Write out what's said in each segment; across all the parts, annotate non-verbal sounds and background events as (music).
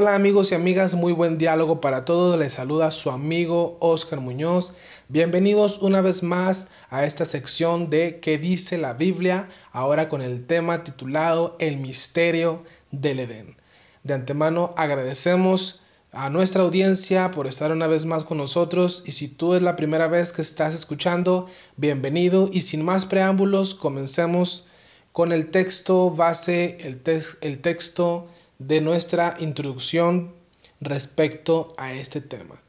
Hola amigos y amigas, muy buen diálogo para todos. Les saluda su amigo Oscar Muñoz. Bienvenidos una vez más a esta sección de ¿Qué dice la Biblia? Ahora con el tema titulado El misterio del Edén. De antemano agradecemos a nuestra audiencia por estar una vez más con nosotros y si tú es la primera vez que estás escuchando, bienvenido y sin más preámbulos, comencemos con el texto base, el, el texto de nuestra introducción respecto a este tema.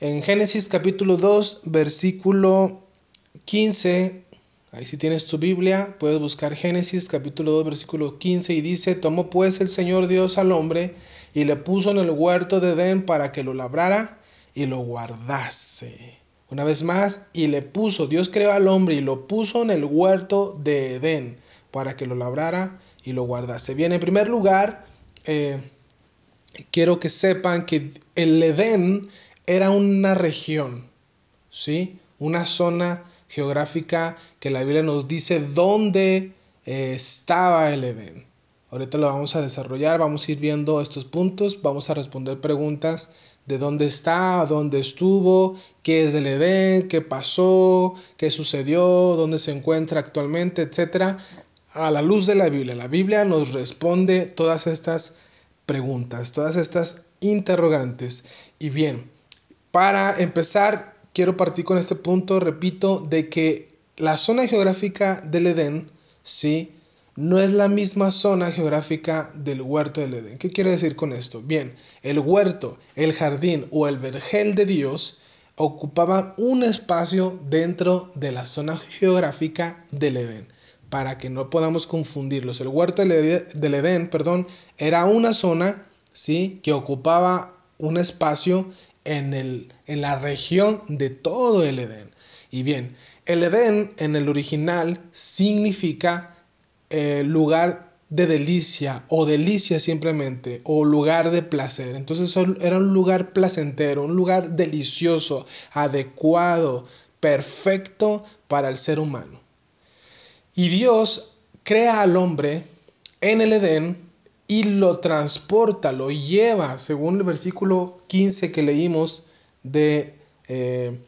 En Génesis capítulo 2, versículo 15, ahí si tienes tu Biblia, puedes buscar Génesis capítulo 2, versículo 15 y dice, tomó pues el Señor Dios al hombre y le puso en el huerto de Edén para que lo labrara y lo guardase. Una vez más, y le puso, Dios creó al hombre y lo puso en el huerto de Edén para que lo labrara y lo guardase. Bien, en primer lugar, eh, quiero que sepan que el Edén era una región, ¿sí? Una zona geográfica que la Biblia nos dice dónde eh, estaba el Edén. Ahorita lo vamos a desarrollar, vamos a ir viendo estos puntos, vamos a responder preguntas de dónde está, dónde estuvo, qué es el Edén, qué pasó, qué sucedió, dónde se encuentra actualmente, etcétera a la luz de la Biblia. La Biblia nos responde todas estas preguntas, todas estas interrogantes. Y bien, para empezar, quiero partir con este punto, repito, de que la zona geográfica del Edén, ¿sí? No es la misma zona geográfica del huerto del Edén. ¿Qué quiero decir con esto? Bien, el huerto, el jardín o el vergel de Dios ocupaban un espacio dentro de la zona geográfica del Edén para que no podamos confundirlos. El huerto del Edén, perdón, era una zona, ¿sí? Que ocupaba un espacio en, el, en la región de todo el Edén. Y bien, el Edén en el original significa eh, lugar de delicia o delicia simplemente o lugar de placer. Entonces era un lugar placentero, un lugar delicioso, adecuado, perfecto para el ser humano. Y Dios crea al hombre en el Edén y lo transporta, lo lleva, según el versículo 15 que leímos de eh,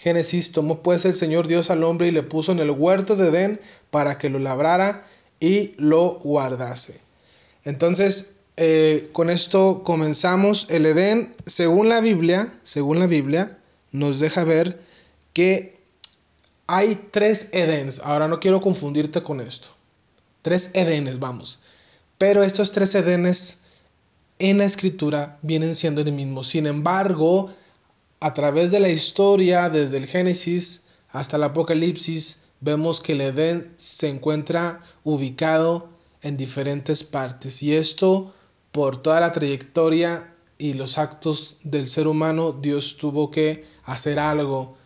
Génesis, tomó pues el Señor Dios al hombre y le puso en el huerto de Edén para que lo labrara y lo guardase. Entonces, eh, con esto comenzamos. El Edén, según la Biblia, según la Biblia, nos deja ver que hay tres Edens. Ahora no quiero confundirte con esto. Tres Edenes, vamos. Pero estos tres Edenes en la escritura vienen siendo el mismo. Sin embargo, a través de la historia, desde el Génesis hasta el Apocalipsis, vemos que el Edén se encuentra ubicado en diferentes partes. Y esto por toda la trayectoria y los actos del ser humano, Dios tuvo que hacer algo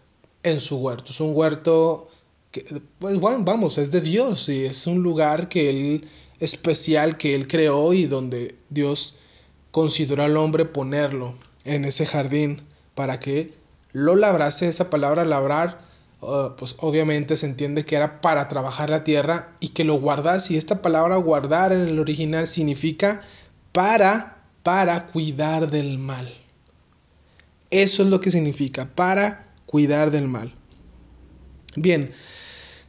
en su huerto. Es un huerto que, pues bueno, vamos, es de Dios y es un lugar que Él especial que Él creó y donde Dios consideró al hombre ponerlo en ese jardín para que lo labrase. Esa palabra labrar, uh, pues obviamente se entiende que era para trabajar la tierra y que lo guardase. Y esta palabra guardar en el original significa para, para cuidar del mal. Eso es lo que significa, para cuidar del mal. Bien,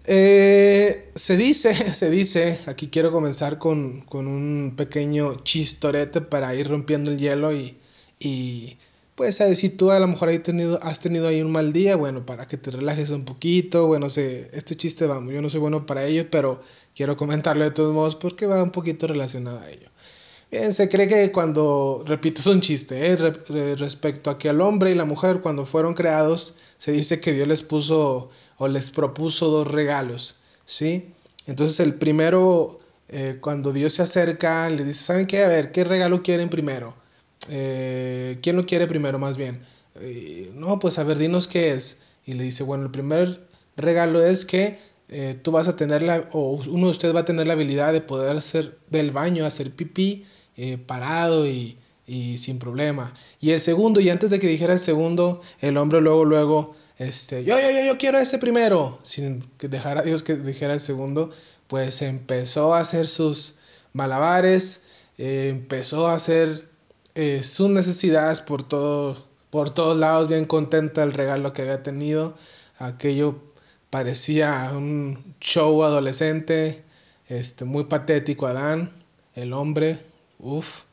eh, se dice, (laughs) se dice, aquí quiero comenzar con, un pequeño chistorete para ir rompiendo el hielo y, y pues si tú a lo mejor has tenido ahí un mal día, bueno, para que te relajes un poquito, bueno, sé, este chiste vamos, yo no soy bueno para ello, pero quiero comentarlo de todos modos porque va un poquito relacionado a ello. Bien, se cree que cuando, repito, es un chiste, ¿eh? respecto a que el hombre y la mujer cuando fueron creados, se dice que Dios les puso o les propuso dos regalos, ¿sí? Entonces el primero, eh, cuando Dios se acerca, le dice, ¿saben qué? A ver, ¿qué regalo quieren primero? Eh, ¿Quién lo quiere primero más bien? no, pues a ver, dinos qué es. Y le dice, bueno, el primer regalo es que tú vas a tener la, o uno de ustedes va a tener la habilidad de poder hacer del baño, hacer pipí eh, parado y, sin problema. Y el segundo, y antes de que dijera el segundo, el hombre luego, luego, este, yo, yo, yo, quiero ese primero, sin que dejara Dios que dijera el segundo, pues empezó a hacer sus malabares, eh, empezó a hacer eh, sus necesidades por, todo, por todos lados, bien contento del regalo que había tenido. Aquello parecía un show adolescente, este, muy patético Adán, el hombre, uff.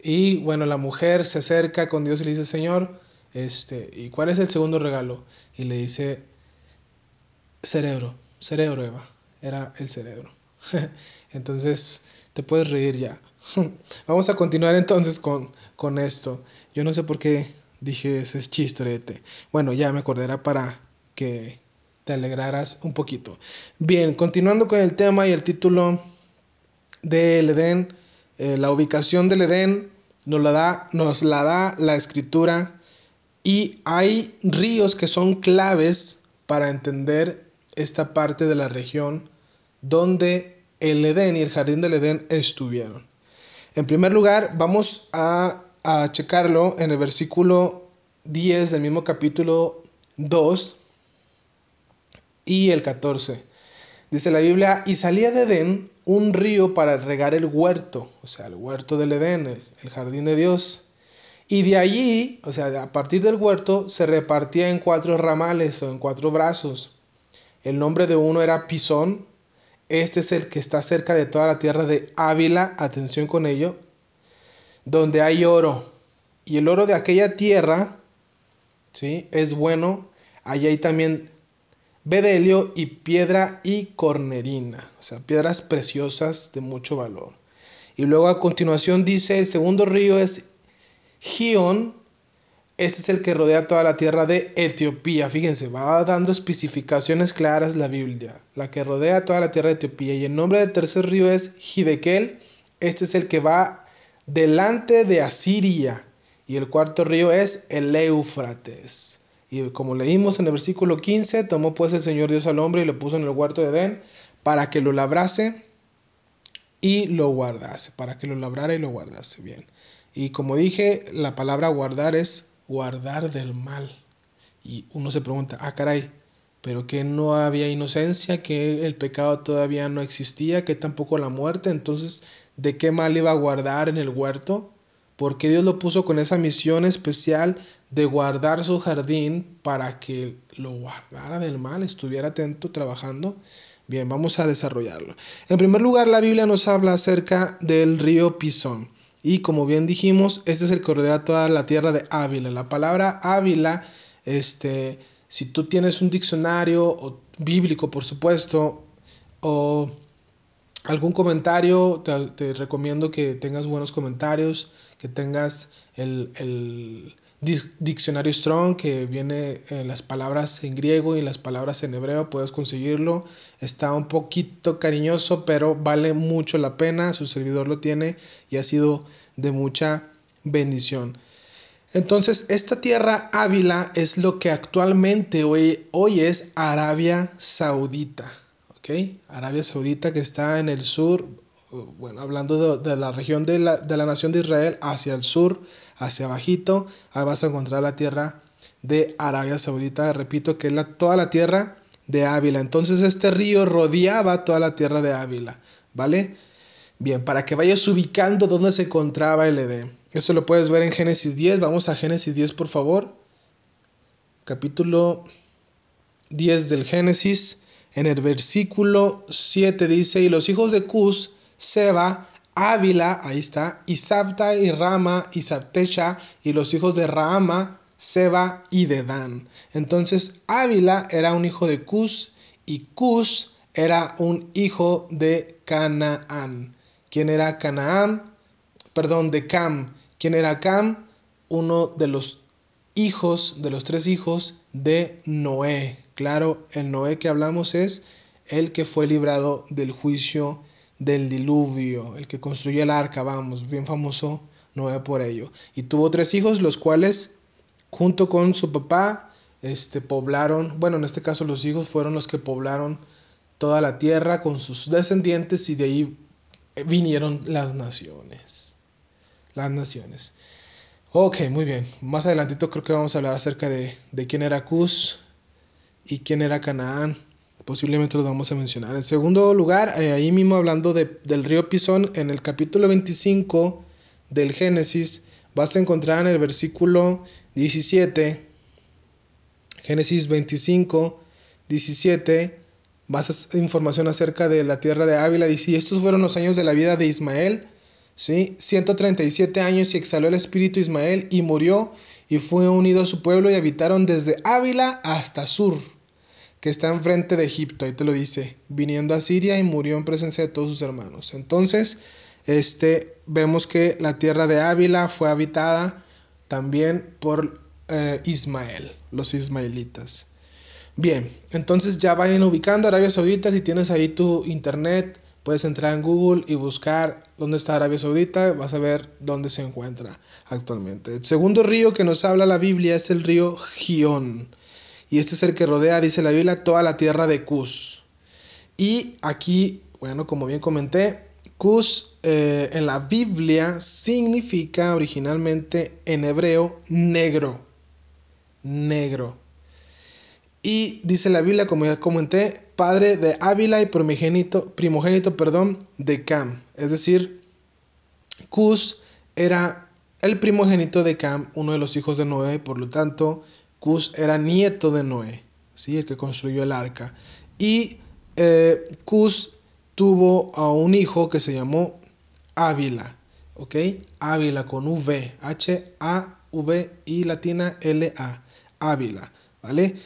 Y bueno, la mujer se acerca con Dios y le dice, Señor, este, ¿y cuál es el segundo regalo? Y le dice, cerebro, cerebro, Eva, era el cerebro. (laughs) entonces, te puedes reír ya. (laughs) Vamos a continuar entonces con, con esto. Yo no sé por qué dije ese chistorete. Bueno, ya me acordará para que te alegraras un poquito. Bien, continuando con el tema y el título del Edén eh, la ubicación del Edén nos la, da, nos la da la escritura y hay ríos que son claves para entender esta parte de la región donde el Edén y el jardín del Edén estuvieron. En primer lugar, vamos a, a checarlo en el versículo 10 del mismo capítulo 2 y el 14. Dice la Biblia, y salía de Edén un río para regar el huerto, o sea, el huerto del Edén, el, jardín de Dios. Y de allí, o sea, a partir del huerto, se repartía en cuatro ramales o en cuatro brazos. El nombre de uno era Pisón. Este es el que está cerca de toda la tierra de Ávila, atención con ello, donde hay oro. Y el oro de aquella tierra, ¿sí? Es bueno. Allí hay también bedelio y piedra y cornerina, o sea, piedras preciosas de mucho valor. Y luego a continuación dice, el segundo río es Gion, este es el que rodea toda la tierra de Etiopía. Fíjense, va dando especificaciones claras la Biblia. La que rodea toda la tierra de Etiopía. Y el nombre del tercer río es Hidekel. Este es el que va delante de Asiria. Y el cuarto río es el Éufrates. Y como leímos en el versículo 15, tomó pues el Señor Dios al hombre y lo puso en el huerto de Edén para que lo labrase y lo guardase, para que lo labrara y lo guardase bien. Y como dije, la palabra guardar es guardar del mal. Y uno se pregunta, ah, caray, pero que no había inocencia, que el pecado todavía no existía, que tampoco la muerte, entonces, ¿de qué mal iba a guardar en el huerto? Porque Dios lo puso con esa misión especial de guardar su jardín para que lo guardara del mal, estuviera atento trabajando. Bien, vamos a desarrollarlo. En primer lugar, la Biblia nos habla acerca del río Pisón. Y como bien dijimos, este es el que rodea toda la tierra de Ávila. La palabra Ávila, este, si tú tienes un diccionario bíblico, por supuesto, o algún comentario, te, recomiendo que tengas buenos comentarios, que tengas el Diccionario Strong, que viene en las palabras en griego y las palabras en hebreo, puedes conseguirlo. Está un poquito cariñoso, pero vale mucho la pena. Su servidor lo tiene y ha sido de mucha bendición. Entonces, esta tierra Ávila es lo que actualmente hoy, hoy es Arabia Saudita. Arabia Saudita que está en el sur, bueno, hablando de, la región de la, de la nación de Israel hacia el sur hacia abajito, ahí vas a encontrar la tierra de Arabia Saudita, repito que es la, toda la tierra de Ávila. Entonces este río rodeaba toda la tierra de Ávila, ¿vale? Bien, para que vayas ubicando dónde se encontraba el Edén. Eso lo puedes ver en Génesis 10. Vamos a Génesis 10, por favor. Capítulo 10 del Génesis. En el versículo 7 dice, y los hijos de Cus, Seba, Ávila, ahí está, y Sabta y Rama y Sabtecha y los hijos de Rama, Seba y Dedán. Entonces Ávila era un hijo de Cus y Cus era un hijo de Canaán. ¿Quién era Canaán? Perdón, de Cam. ¿Quién era Cam? Uno de los hijos, de los tres hijos de Noé. Claro, el Noé que hablamos es el que fue librado del juicio del diluvio, el que construyó el arca, vamos, bien famoso Noé por ello. Y tuvo tres hijos, los cuales, junto con su papá, este, poblaron, bueno, en este caso los hijos fueron los que poblaron toda la tierra con sus descendientes y de ahí vinieron las naciones. Las naciones. Ok, muy bien. Más adelantito creo que vamos a hablar acerca de, de quién era Cus y quién era Canaán posiblemente lo vamos a mencionar. En segundo lugar, eh, ahí mismo hablando del río Pisón, en el capítulo 25 del Génesis, vas a encontrar en el versículo 17, Génesis 25, 17, vas a información acerca de la tierra de Ávila. Dice, y estos fueron los años de la vida de Ismael, ¿sí? 137 años y exhaló el espíritu Ismael y murió y fue unido a su pueblo y habitaron desde Ávila hasta Sur, que está enfrente de Egipto, ahí te lo dice, viniendo a Siria y murió en presencia de todos sus hermanos. Entonces, este, vemos que la tierra de Ávila fue habitada también por eh, Ismael, los ismaelitas. Bien, entonces ya vayan ubicando Arabia Saudita, si tienes ahí tu internet, puedes entrar en Google y buscar dónde está Arabia Saudita, vas a ver dónde se encuentra actualmente. El segundo río que nos habla la Biblia es el río Gion. Y este es el que rodea, dice la Biblia, toda la tierra de Cus. Y aquí, bueno, como bien comenté, Cus eh, en la Biblia significa originalmente en hebreo negro. Negro. Y dice la Biblia, como ya comenté, padre de Ávila y primogénito, primogénito perdón, de Cam. Es decir, Cus era el primogénito de Cam, uno de los hijos de Noé, por lo tanto, Cus era nieto de Noé, ¿sí? el que construyó el arca. Y eh, Cus tuvo a un hijo que se llamó Ávila, ¿ok? Ávila con V, H-A-V y latina L-A, Ávila, ¿vale?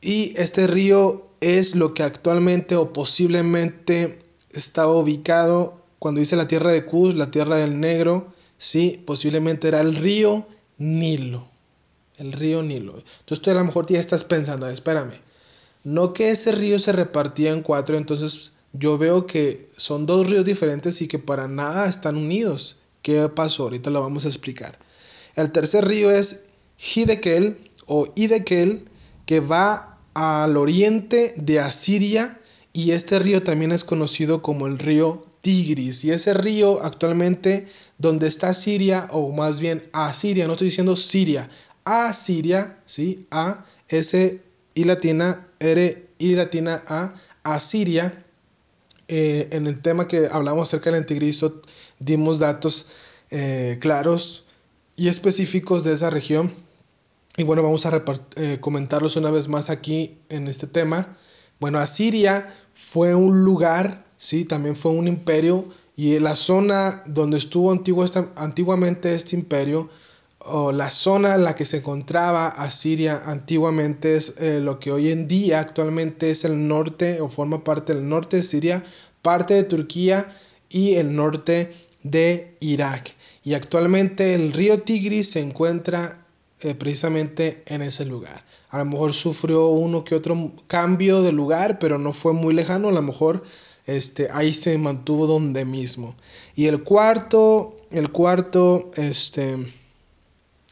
Y este río es lo que actualmente o posiblemente estaba ubicado cuando dice la tierra de Cus, la tierra del negro, sí, posiblemente era el río Nilo, el río Nilo. Entonces tú a lo mejor ya estás pensando, espérame, no que ese río se repartía en cuatro, entonces yo veo que son dos ríos diferentes y que para nada están unidos. ¿Qué pasó? Ahorita lo vamos a explicar. El tercer río es Hidekel o Idekel, que va al oriente de Asiria y este río también es conocido como el río Tigris. Y ese río actualmente donde está Siria, o más bien Asiria, no estoy diciendo Siria, Asiria, ¿sí? A, S, I latina, R, I latina, A, Asiria eh, en el tema que hablamos acerca del anticristo, dimos datos eh, claros y específicos de esa región. Y bueno, vamos a eh, comentarlos una vez más aquí en este tema. Bueno, Asiria fue un lugar, sí, también fue un imperio y la zona donde estuvo antiguamente este imperio, o la zona en la que se encontraba Asiria antiguamente es eh, lo que hoy en día actualmente es el norte o forma parte del norte de Siria, parte de Turquía y el norte de Irak. Y actualmente el río Tigris se encuentra eh, precisamente en ese lugar. A lo mejor sufrió uno que otro cambio de lugar, pero no fue muy lejano, a lo mejor este, ahí se mantuvo donde mismo. Y el cuarto, el cuarto, este,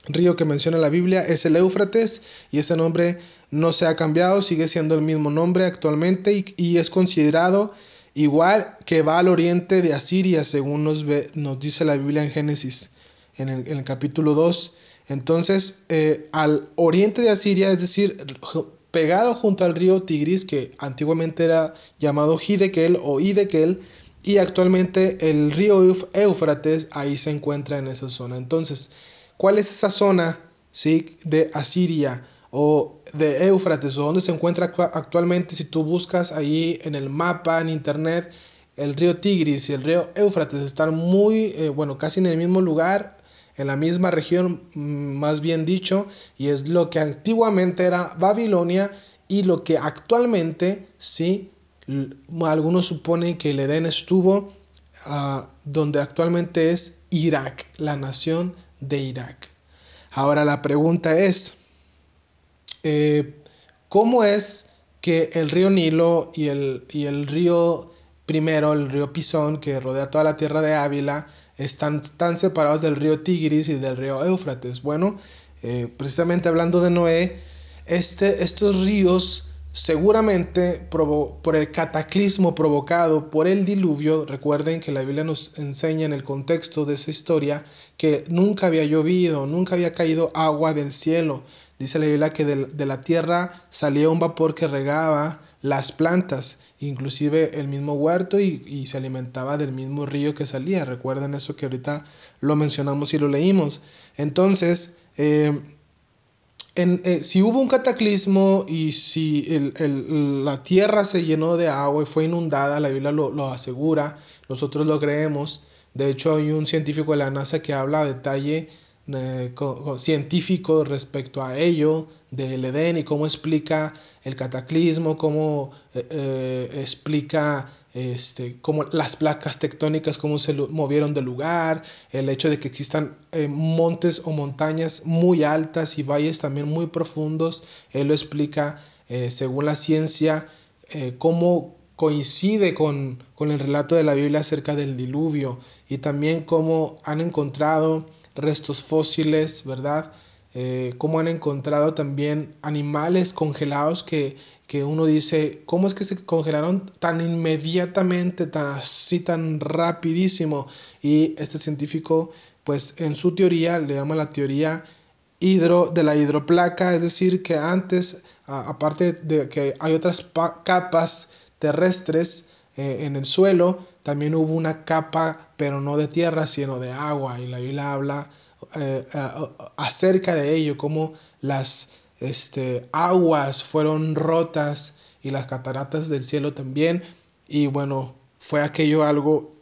río que menciona la Biblia es el Éufrates y ese nombre no se ha cambiado, sigue siendo el mismo nombre actualmente y, es considerado igual que va al oriente de Asiria, según nos, dice la Biblia en Génesis, en el, capítulo 2. Entonces, eh, al oriente de Asiria, es decir, pegado junto al río Tigris, que antiguamente era llamado Hidekel o Idekel, y actualmente el río Éufrates ahí se encuentra en esa zona. Entonces, ¿Cuál es esa zona ¿sí? de Asiria o de Éufrates o donde se encuentra actualmente? Si tú buscas ahí en el mapa, en internet, el río Tigris y el río Éufrates están muy, eh, bueno, casi en el mismo lugar, en la misma región, mm, más bien dicho, y es lo que antiguamente era Babilonia y lo que actualmente, sí, algunos suponen que el Edén estuvo uh, donde actualmente es Irak, la nación de Irak. Ahora la pregunta es, eh, ¿cómo es que el río Nilo y el, y el río primero, el río Pisón, que rodea toda la tierra de Ávila, están tan separados del río Tigris y del río Éufrates? Bueno, eh, precisamente hablando de Noé, este, estos ríos seguramente por el cataclismo provocado por el diluvio, recuerden que la Biblia nos enseña en el contexto de esa historia que nunca había llovido, nunca había caído agua del cielo, Dice la Biblia que de, la tierra salía un vapor que regaba las plantas, inclusive el mismo huerto y, se alimentaba del mismo río que salía. Recuerden eso que ahorita lo mencionamos y lo leímos. Entonces, eh, eh, si hubo un cataclismo y si la tierra se llenó de agua y fue inundada, la Biblia lo, lo asegura, nosotros lo creemos. De hecho, hay un científico de la NASA que habla a detalle eh, científico respecto a ello del Edén y cómo explica el cataclismo, cómo eh, explica este, cómo las placas tectónicas, cómo se movieron del lugar, el hecho de que existan montes o montañas muy altas y valles también muy profundos, él lo explica según la ciencia, cómo coincide con, con el relato de la Biblia acerca del diluvio y también cómo han encontrado restos fósiles, ¿verdad? Eh, cómo han encontrado también animales congelados que, que uno dice, ¿cómo es que se congelaron tan inmediatamente, tan así, tan rapidísimo? Y este científico, pues en su teoría, le llama la teoría hidro, de la hidroplaca, es decir, que antes, aparte de que hay otras capas terrestres eh, en el suelo, también hubo una capa, pero no de tierra, sino de agua. Y la Biblia habla eh, acerca de ello, cómo las este, aguas fueron rotas y las cataratas del cielo también. Y bueno, fue aquello algo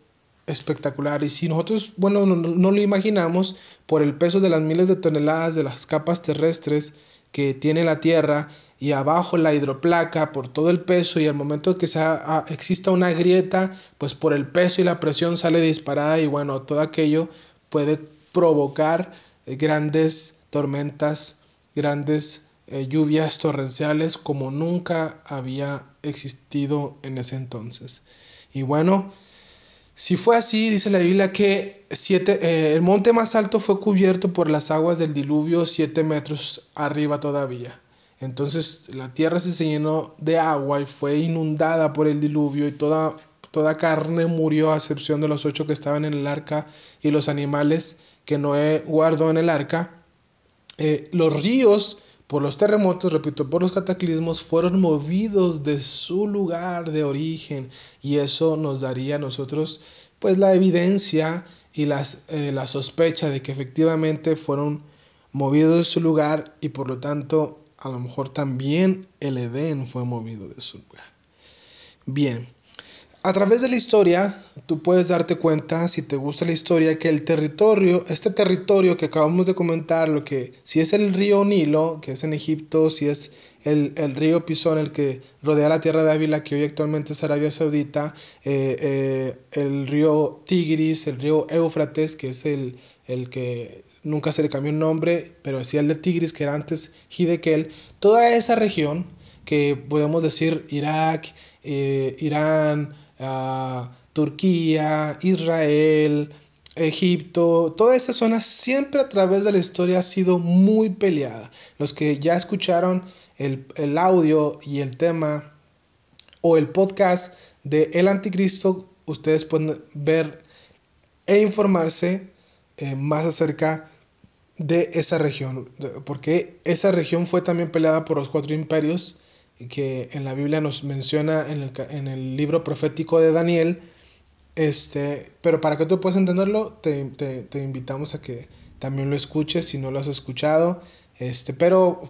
espectacular. Y si nosotros, bueno, no, no, lo imaginamos por el peso de las miles de toneladas de las capas terrestres que tiene la Tierra y abajo la hidroplaca por todo el peso y al momento que sea, ah, exista una grieta, pues por el peso y la presión sale disparada y bueno, todo aquello puede provocar grandes tormentas, grandes eh, lluvias torrenciales como nunca había existido en ese entonces. Y bueno, si fue así, dice la Biblia que siete, eh, el monte más alto fue cubierto por las aguas del diluvio siete metros arriba todavía. Entonces la tierra se llenó de agua y fue inundada por el diluvio y toda, toda carne murió a excepción de los ocho que estaban en el arca y los animales que Noé guardó en el arca. Eh, los ríos por los terremotos, repito, por los cataclismos, fueron movidos de su lugar de origen y eso nos daría a nosotros pues la evidencia y las, eh, la sospecha de que efectivamente fueron movidos de su lugar y por lo tanto a lo mejor también el Edén fue movido de su lugar. Bien, a través de la historia, tú puedes darte cuenta, si te gusta la historia, que el territorio, este territorio que acabamos de comentar, lo que si es el río Nilo, que es en Egipto, si es el, río Pisón, el que rodea la tierra de Ávila, que hoy actualmente es Arabia Saudita, eh, eh, el río Tigris, el río Éufrates, que es el, el que nunca se le cambió un nombre, pero sí el de Tigris, que era antes Hidekel, toda esa región que podemos decir Irak, eh, Irán, Turquía, Israel, Egipto, toda esa zona siempre a través de la historia ha sido muy peleada. Los que ya escucharon el, el audio y el tema o el podcast de El Anticristo, ustedes pueden ver e informarse eh, más acerca de esa región, porque esa región fue también peleada por los cuatro imperios que en la Biblia nos menciona en el, en el libro profético de Daniel. Este, pero para que tú puedas entenderlo, te, te, te, invitamos a que también lo escuches si no lo has escuchado. Este, pero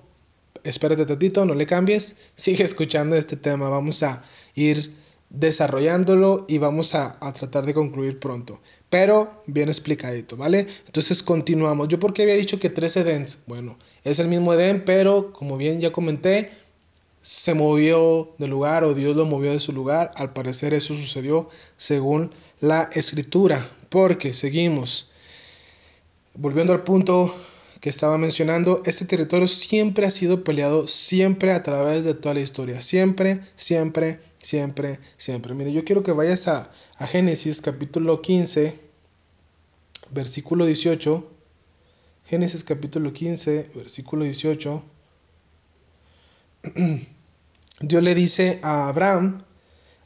espérate tantito, no le cambies, (laughs) sigue escuchando este tema. Vamos a ir desarrollándolo y vamos a, a tratar de concluir pronto pero bien explicadito, ¿vale? Entonces continuamos. ¿Yo por qué había dicho que tres Edens? Bueno, es el mismo Edén, pero como bien ya comenté, se movió de lugar o Dios lo movió de su lugar. Al parecer eso sucedió según la escritura, porque seguimos. Volviendo al punto que estaba mencionando, este territorio siempre ha sido peleado, siempre a través de toda la historia, siempre, siempre, siempre, siempre. Mire, yo quiero que vayas a, a Génesis capítulo 15, versículo 18. Génesis capítulo 15, versículo 18. (clears throat) Dios le dice a Abraham,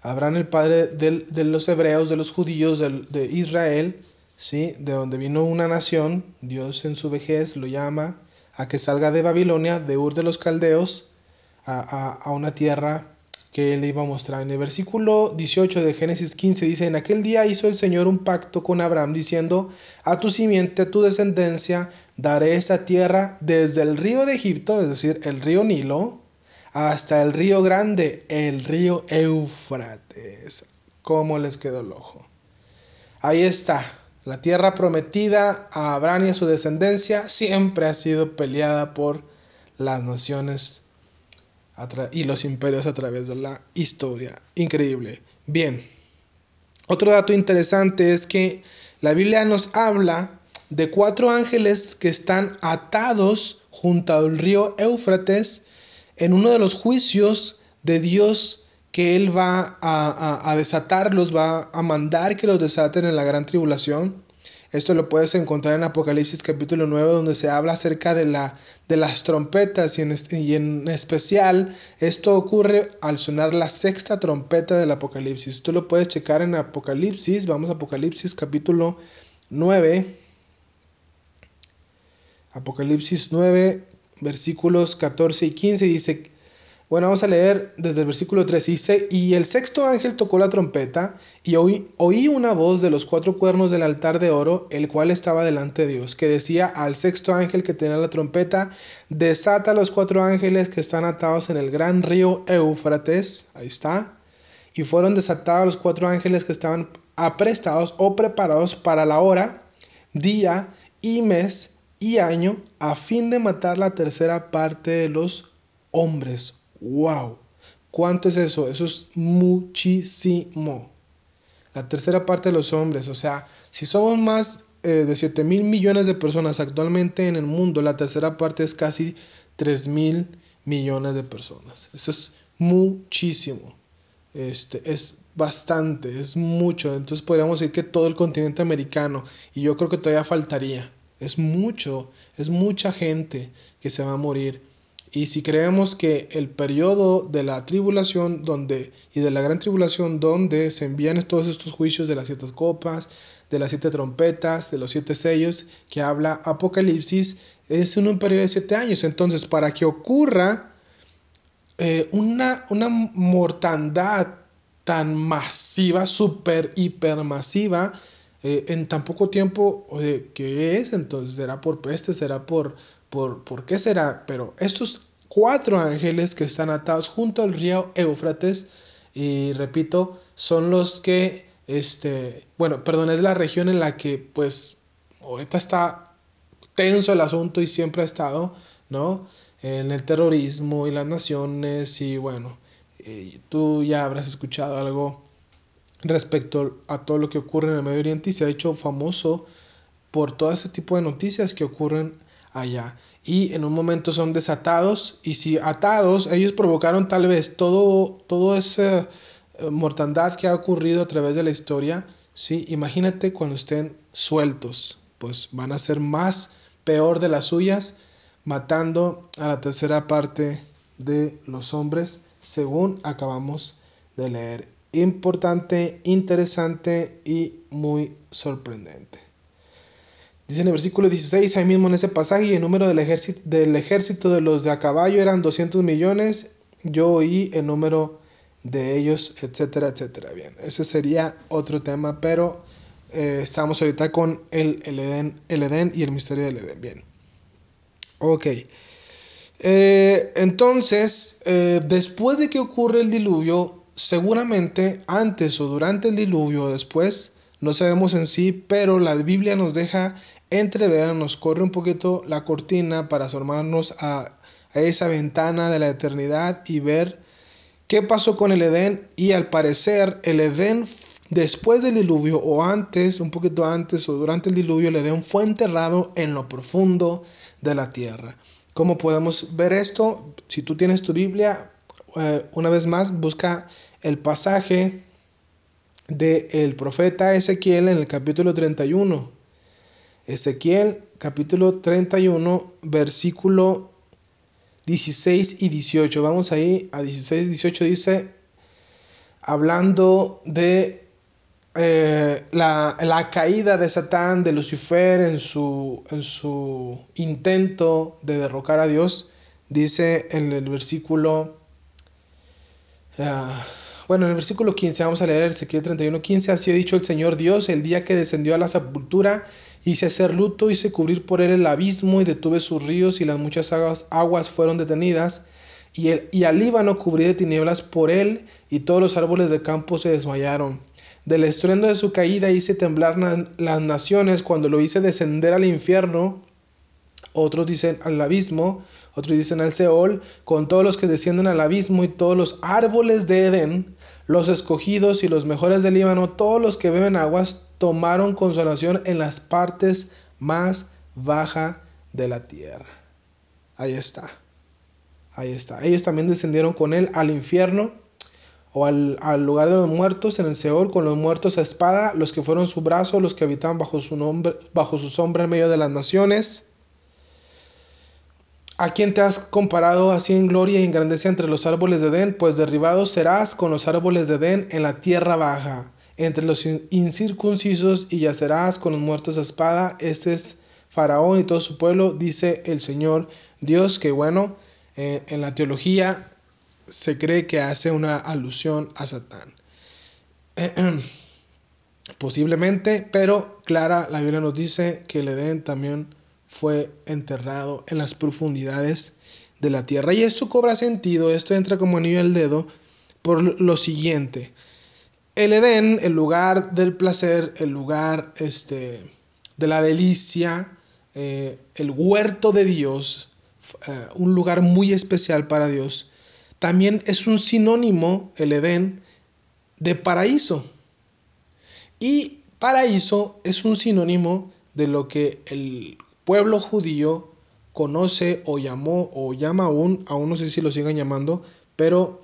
Abraham el padre de los hebreos, de los judíos, de, Israel, ¿sí? de donde vino una nación, Dios en su vejez lo llama a que salga de Babilonia, de Ur de los Caldeos, a, una tierra que él le iba a mostrar. En el versículo 18 de Génesis 15 dice, en aquel día hizo el Señor un pacto con Abraham diciendo, a tu simiente, a tu descendencia, daré esta tierra desde el río de Egipto, es decir, el río Nilo, hasta el río grande, el río Éufrates. ¿Cómo les quedó el ojo? Ahí está. La tierra prometida a Abraham y a su descendencia siempre ha sido peleada por las naciones y los imperios a través de la historia. Increíble. Bien. Otro dato interesante es que la Biblia nos habla de cuatro ángeles que están atados junto al río Éufrates en uno de los juicios de Dios que Él va a, desatarlos, va a mandar que los desaten en la gran tribulación. Esto lo puedes encontrar en Apocalipsis capítulo 9, donde se habla acerca de, la, de las trompetas y en, y en, especial esto ocurre al sonar la sexta trompeta del Apocalipsis. Tú lo puedes checar en Apocalipsis, vamos a Apocalipsis capítulo 9. Apocalipsis 9, versículos 14 y 15 dice, bueno, vamos a leer desde el versículo 3. Dice, y el sexto ángel tocó la trompeta, y oí, oí, una voz de los cuatro cuernos del altar de oro, el cual estaba delante de Dios, que decía al sexto ángel que tenía la trompeta, desata a los cuatro ángeles que están atados en el gran río Éufrates, ahí está, y fueron desatados los cuatro ángeles que estaban aprestados o preparados para la hora, día y mes y año, a fin de matar la tercera parte de los hombres ¡Wow! ¿Cuánto es eso? Eso es muchísimo. La tercera parte de los hombres, o sea, si somos más eh, de 7 mil millones de personas actualmente en el mundo, la tercera parte es casi 3 mil millones de personas. Eso es muchísimo. Este, es bastante, es mucho. Entonces podríamos decir que todo el continente americano, y yo creo que todavía faltaría. Es mucho, es mucha gente que se va a morir. Y si creemos que el periodo de la tribulación donde, y de la gran tribulación donde se envían todos estos juicios de las siete copas, de las siete trompetas, de los siete sellos que habla Apocalipsis, es un periodo de siete años. Entonces, para que ocurra eh, una, una mortandad tan masiva, súper, hiper masiva, eh, en tan poco tiempo, ¿qué es? Entonces, ¿será por peste? ¿Será por, por, por qué será? Pero estos cuatro ángeles que están atados junto al río Éufrates. Y repito, son los que, este, bueno, perdón, es la región en la que pues ahorita está tenso el asunto y siempre ha estado, ¿no? En el terrorismo y las naciones y bueno, eh, tú ya habrás escuchado algo respecto a todo lo que ocurre en el Medio Oriente y se ha hecho famoso por todo ese tipo de noticias que ocurren allá. Y en un momento son desatados y si atados ellos provocaron tal vez todo todo esa eh, mortandad que ha ocurrido a través de la historia sí imagínate cuando estén sueltos pues van a ser más peor de las suyas matando a la tercera parte de los hombres según acabamos de leer importante interesante y muy sorprendente Dice en el versículo 16, ahí mismo en ese pasaje, el número del ejército, del ejército de los de a caballo eran 200 millones. Yo oí el número de ellos, etcétera, etcétera. Bien, ese sería otro tema, pero eh, estamos ahorita con el, el, Edén, el Edén y el misterio del Edén. Bien. Ok. Eh, entonces, eh, después de que ocurre el diluvio, seguramente antes o durante el diluvio o después, no sabemos en sí, pero la Biblia nos deja entrever, nos corre un poquito la cortina para asomarnos a, esa ventana de la eternidad y ver qué pasó con el Edén. Y al parecer el Edén después del diluvio o antes, un poquito antes o durante el diluvio, el Edén fue enterrado en lo profundo de la tierra. ¿Cómo podemos ver esto? Si tú tienes tu Biblia, eh, una vez más, busca el pasaje del el profeta Ezequiel en el capítulo 31. Ezequiel capítulo 31, versículo 16 y 18. Vamos ahí a 16 y 18 dice, hablando de eh, la, caída de Satán, de Lucifer, en su, en su intento de derrocar a Dios, dice en el versículo, uh, bueno, en el versículo 15, vamos a leer Ezequiel 31, 15, así ha dicho el Señor Dios, el día que descendió a la sepultura, hice hacer luto, hice cubrir por él el abismo y detuve sus ríos y las muchas aguas, aguas fueron detenidas. Y, el, y al Líbano cubrí de tinieblas por él, y todos los árboles de campo se desmayaron. Del estruendo de su caída hice temblar las naciones cuando lo hice descender al infierno. Otros dicen al abismo, otros dicen al Seol, con todos los que descienden al abismo y todos los árboles de Edén, los escogidos y los mejores del Líbano, todos los que beben aguas, tomaron consolación en las partes más bajas de la tierra. Ahí está. Ahí está. Ellos también descendieron con él al infierno o al, lugar de los muertos en el Seol con los muertos a espada, los que fueron su brazo, los que habitaban bajo su, nombre, bajo su sombra en medio de las naciones. ¿A quién te has comparado así en gloria y en grandeza entre los árboles de Edén? Pues derribado serás con los árboles de Edén en la tierra baja, entre los incircuncisos y yacerás con los muertos a espada. Este es Faraón y todo su pueblo, dice el Señor Dios, que bueno, eh, en la teología se cree que hace una alusión a Satán. (clears throat) Posiblemente, pero clara, la Biblia nos dice que el Edén también fue enterrado en las profundidades de la tierra. Y esto cobra sentido, esto entra como anillo al dedo, por lo siguiente. El Edén, el lugar del placer, el lugar este, de la delicia, eh, el huerto de Dios, eh, un lugar muy especial para Dios, también es un sinónimo, el Edén, de paraíso. Y paraíso es un sinónimo de lo que el pueblo judío conoce o llamó o llama aún, aún no sé si lo sigan llamando, pero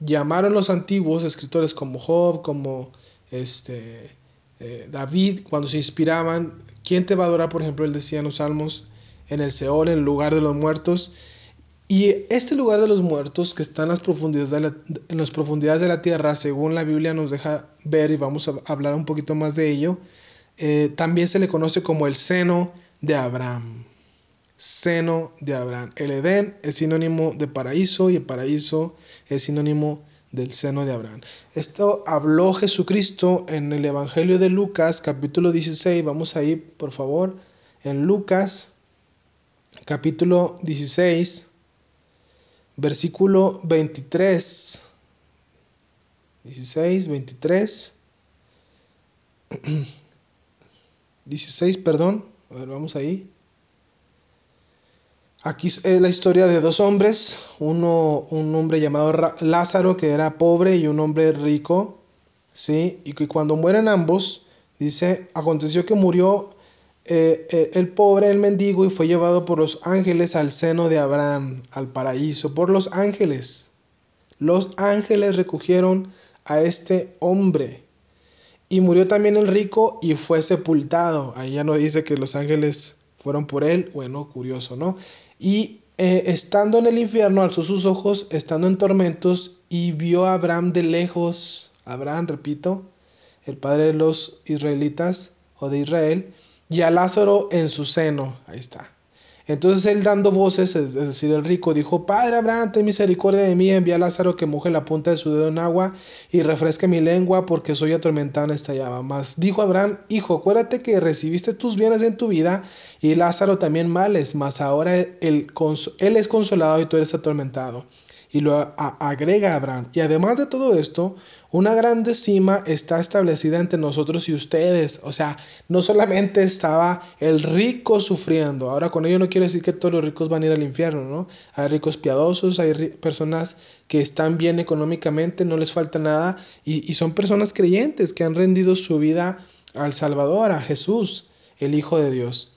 llamaron los antiguos escritores como Job, como este, eh, David, cuando se inspiraban, ¿quién te va a adorar? Por ejemplo, él decía en los salmos, en el Seol, en el lugar de los muertos. Y este lugar de los muertos, que está en las profundidades de la, de la tierra, según la Biblia nos deja ver, y vamos a hablar un poquito más de ello, eh, también se le conoce como el seno de Abraham. Seno de Abraham. El Edén es sinónimo de paraíso y el paraíso es sinónimo del seno de Abraham. Esto habló Jesucristo en el Evangelio de Lucas, capítulo 16. Vamos a ir, por favor, en Lucas, capítulo 16 versículo 23. 16, 23. 16, perdón. A ver, vamos ahí. Aquí es la historia de dos hombres, uno, un hombre llamado Lázaro que era pobre y un hombre rico, ¿sí? Y cuando mueren ambos, dice, aconteció que murió eh, eh, el pobre, el mendigo, y fue llevado por los ángeles al seno de Abraham, al paraíso, por los ángeles. Los ángeles recogieron a este hombre. Y murió también el rico y fue sepultado. Ahí ya no dice que los ángeles fueron por él. Bueno, curioso, ¿no? Y eh, estando en el infierno, alzó sus ojos, estando en tormentos, y vio a Abraham de lejos. Abraham, repito, el padre de los israelitas o de Israel y a Lázaro en su seno. Ahí está. Entonces él dando voces, es decir, el rico, dijo, Padre Abraham, ten misericordia de mí, envía a Lázaro que moje la punta de su dedo en agua y refresque mi lengua porque soy atormentado en esta llama. Mas dijo Abraham, Hijo, acuérdate que recibiste tus bienes en tu vida y Lázaro también males, mas ahora él, él es consolado y tú eres atormentado. Y lo agrega Abraham. Y además de todo esto, una grande cima está establecida entre nosotros y ustedes. O sea, no solamente estaba el rico sufriendo. Ahora con ello no quiero decir que todos los ricos van a ir al infierno, ¿no? Hay ricos piadosos, hay personas que están bien económicamente, no les falta nada. Y, son personas creyentes que han rendido su vida al Salvador, a Jesús, el Hijo de Dios.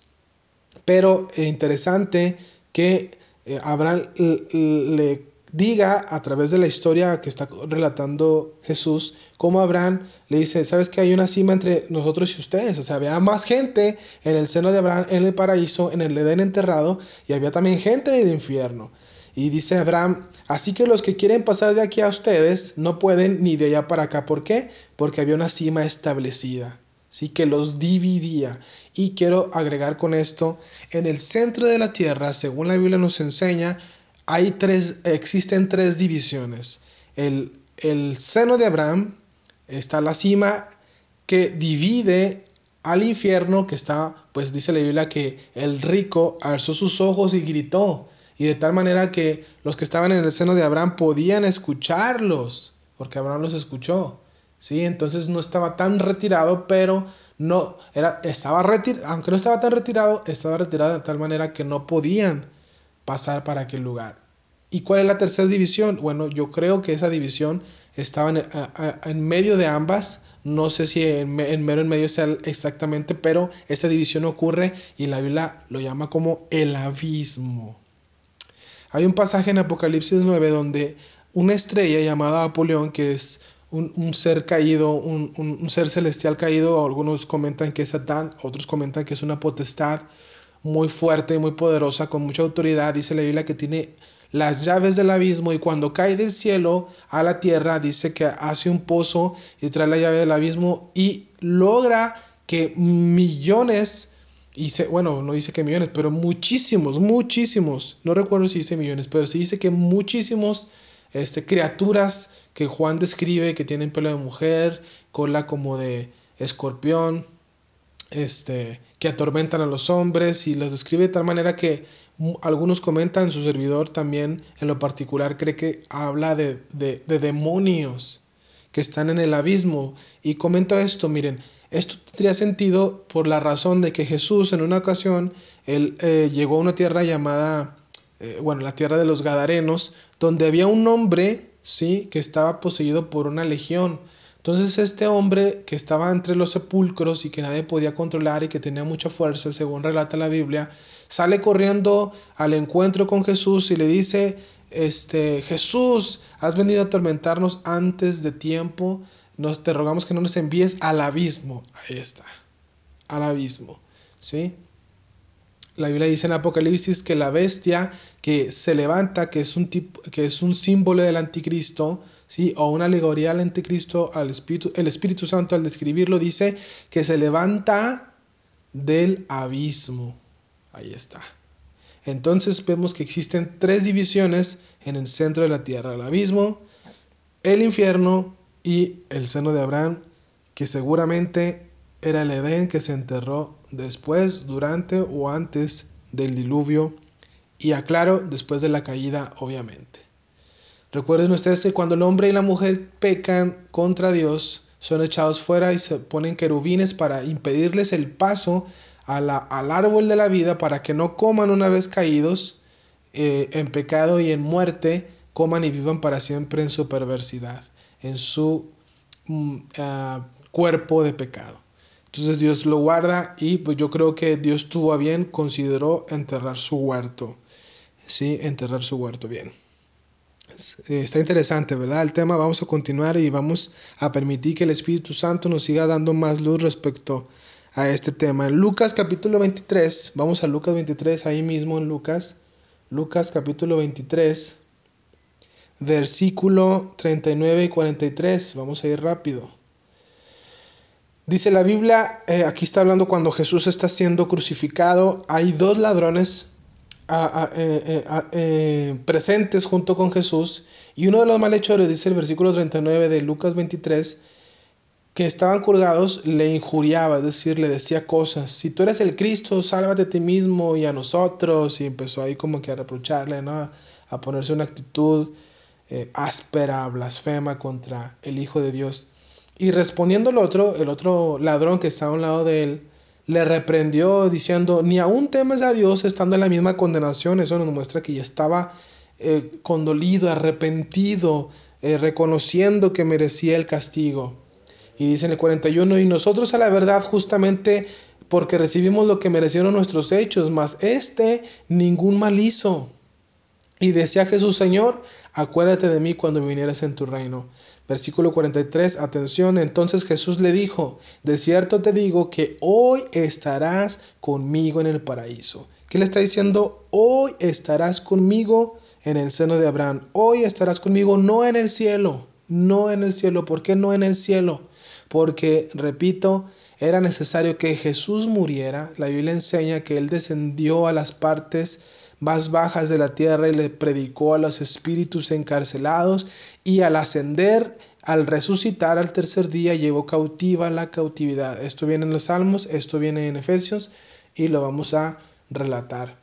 Pero es interesante que eh, Abraham le diga a través de la historia que está relatando Jesús, cómo Abraham le dice, sabes que hay una cima entre nosotros y ustedes, o sea, había más gente en el seno de Abraham, en el paraíso, en el Edén enterrado, y había también gente en el infierno. Y dice Abraham, así que los que quieren pasar de aquí a ustedes no pueden ni de allá para acá. ¿Por qué? Porque había una cima establecida, ¿sí? que los dividía. Y quiero agregar con esto, en el centro de la tierra, según la Biblia nos enseña, hay tres, existen tres divisiones. El, el seno de Abraham, está la cima que divide al infierno, que está, pues dice la Biblia que el rico alzó sus ojos y gritó, y de tal manera que los que estaban en el seno de Abraham podían escucharlos, porque Abraham los escuchó. ¿sí? Entonces no estaba tan retirado, pero no, era, estaba retirado, aunque no estaba tan retirado, estaba retirado de tal manera que no podían pasar para aquel lugar. ¿Y cuál es la tercera división? Bueno, yo creo que esa división estaba en, en medio de ambas, no sé si en, mero en medio sea exactamente, pero esa división ocurre y la Biblia lo llama como el abismo. Hay un pasaje en Apocalipsis 9 donde una estrella llamada Apolión, que es un, ser caído, un, un, ser celestial caído, algunos comentan que es Satán, otros comentan que es una potestad muy fuerte, muy poderosa, con mucha autoridad. Dice la Biblia que tiene las llaves del abismo y cuando cae del cielo a la tierra dice que hace un pozo y trae la llave del abismo y logra que millones y bueno, no dice que millones, pero muchísimos, muchísimos, no recuerdo si dice millones, pero sí dice que muchísimos este, criaturas que Juan describe que tienen pelo de mujer, cola como de escorpión, este, que atormentan a los hombres y los describe de tal manera que algunos comentan, su servidor también en lo particular cree que habla de, demonios que están en el abismo. Y comento esto, miren, esto tendría sentido por la razón de que Jesús en una ocasión, él eh, llegó a una tierra llamada, eh, bueno, la tierra de los Gadarenos, donde había un hombre, ¿sí? Que estaba poseído por una legión. Entonces este hombre que estaba entre los sepulcros y que nadie podía controlar y que tenía mucha fuerza, según relata la Biblia, sale corriendo al encuentro con Jesús y le dice, este, Jesús, has venido a atormentarnos antes de tiempo, nos te rogamos que no nos envíes al abismo. Ahí está, al abismo, ¿sí? La Biblia dice en Apocalipsis que la bestia que se levanta, que es un tipo, que es un símbolo del anticristo, ¿sí? o una alegoría al anticristo, al espíritu, el Espíritu Santo al describirlo dice que se levanta del abismo. Ahí está. Entonces vemos que existen tres divisiones en el centro de la tierra, el abismo, el infierno y el seno de Abraham, que seguramente era el Edén que se enterró después, durante o antes del diluvio y aclaro, después de la caída, obviamente. Recuerden ustedes que cuando el hombre y la mujer pecan contra Dios, son echados fuera y se ponen querubines para impedirles el paso al árbol de la vida para que no coman una vez caídos eh, en pecado y en muerte, coman y vivan para siempre en su perversidad, en su mm, ah, cuerpo de pecado. Entonces Dios lo guarda y pues yo creo que Dios tuvo a bien, consideró enterrar su huerto. Sí, enterrar su huerto bien. Eh, está interesante, ¿verdad? El tema vamos a continuar y vamos a permitir que el Espíritu Santo nos siga dando más luz respecto a este tema. En Lucas capítulo 23, vamos a Lucas 23, ahí mismo en Lucas, Lucas capítulo 23, versículo 39 y 43, vamos a ir rápido. Dice la Biblia, eh, aquí está hablando cuando Jesús está siendo crucificado, hay dos ladrones eh, eh, presentes junto con Jesús y uno de los malhechores, dice el versículo 39 de Lucas 23, que estaban colgados le injuriaba, es decir, le decía cosas. Si tú eres el Cristo, sálvate a ti mismo y a nosotros. Y empezó ahí como que a reprocharle. A ponerse una actitud eh, áspera, blasfema contra el Hijo de Dios. Y respondiendo el otro, el otro ladrón que estaba a un lado de él, le reprendió diciendo, ni aún temes a Dios estando en la misma condenación. Eso nos muestra que ya estaba eh, condolido, arrepentido, eh, reconociendo que merecía el castigo. Y dice en el 41, y nosotros a la verdad justamente porque recibimos lo que merecieron nuestros hechos, mas este ningún mal hizo. Y decía Jesús, Señor, acuérdate de mí cuando vinieras en tu reino. Versículo 43, atención, entonces Jesús le dijo, de cierto te digo que hoy estarás conmigo en el paraíso. ¿Qué le está diciendo? Hoy estarás conmigo en el seno de Abraham. Hoy estarás conmigo no en el cielo, no en el cielo. ¿Por qué no en el cielo? Porque, repito, era necesario que Jesús muriera. La Biblia enseña que Él descendió a las partes más bajas de la tierra y le predicó a los espíritus encarcelados y al ascender, al resucitar al tercer día, llevó cautiva la cautividad. Esto viene en los Salmos, esto viene en Efesios y lo vamos a relatar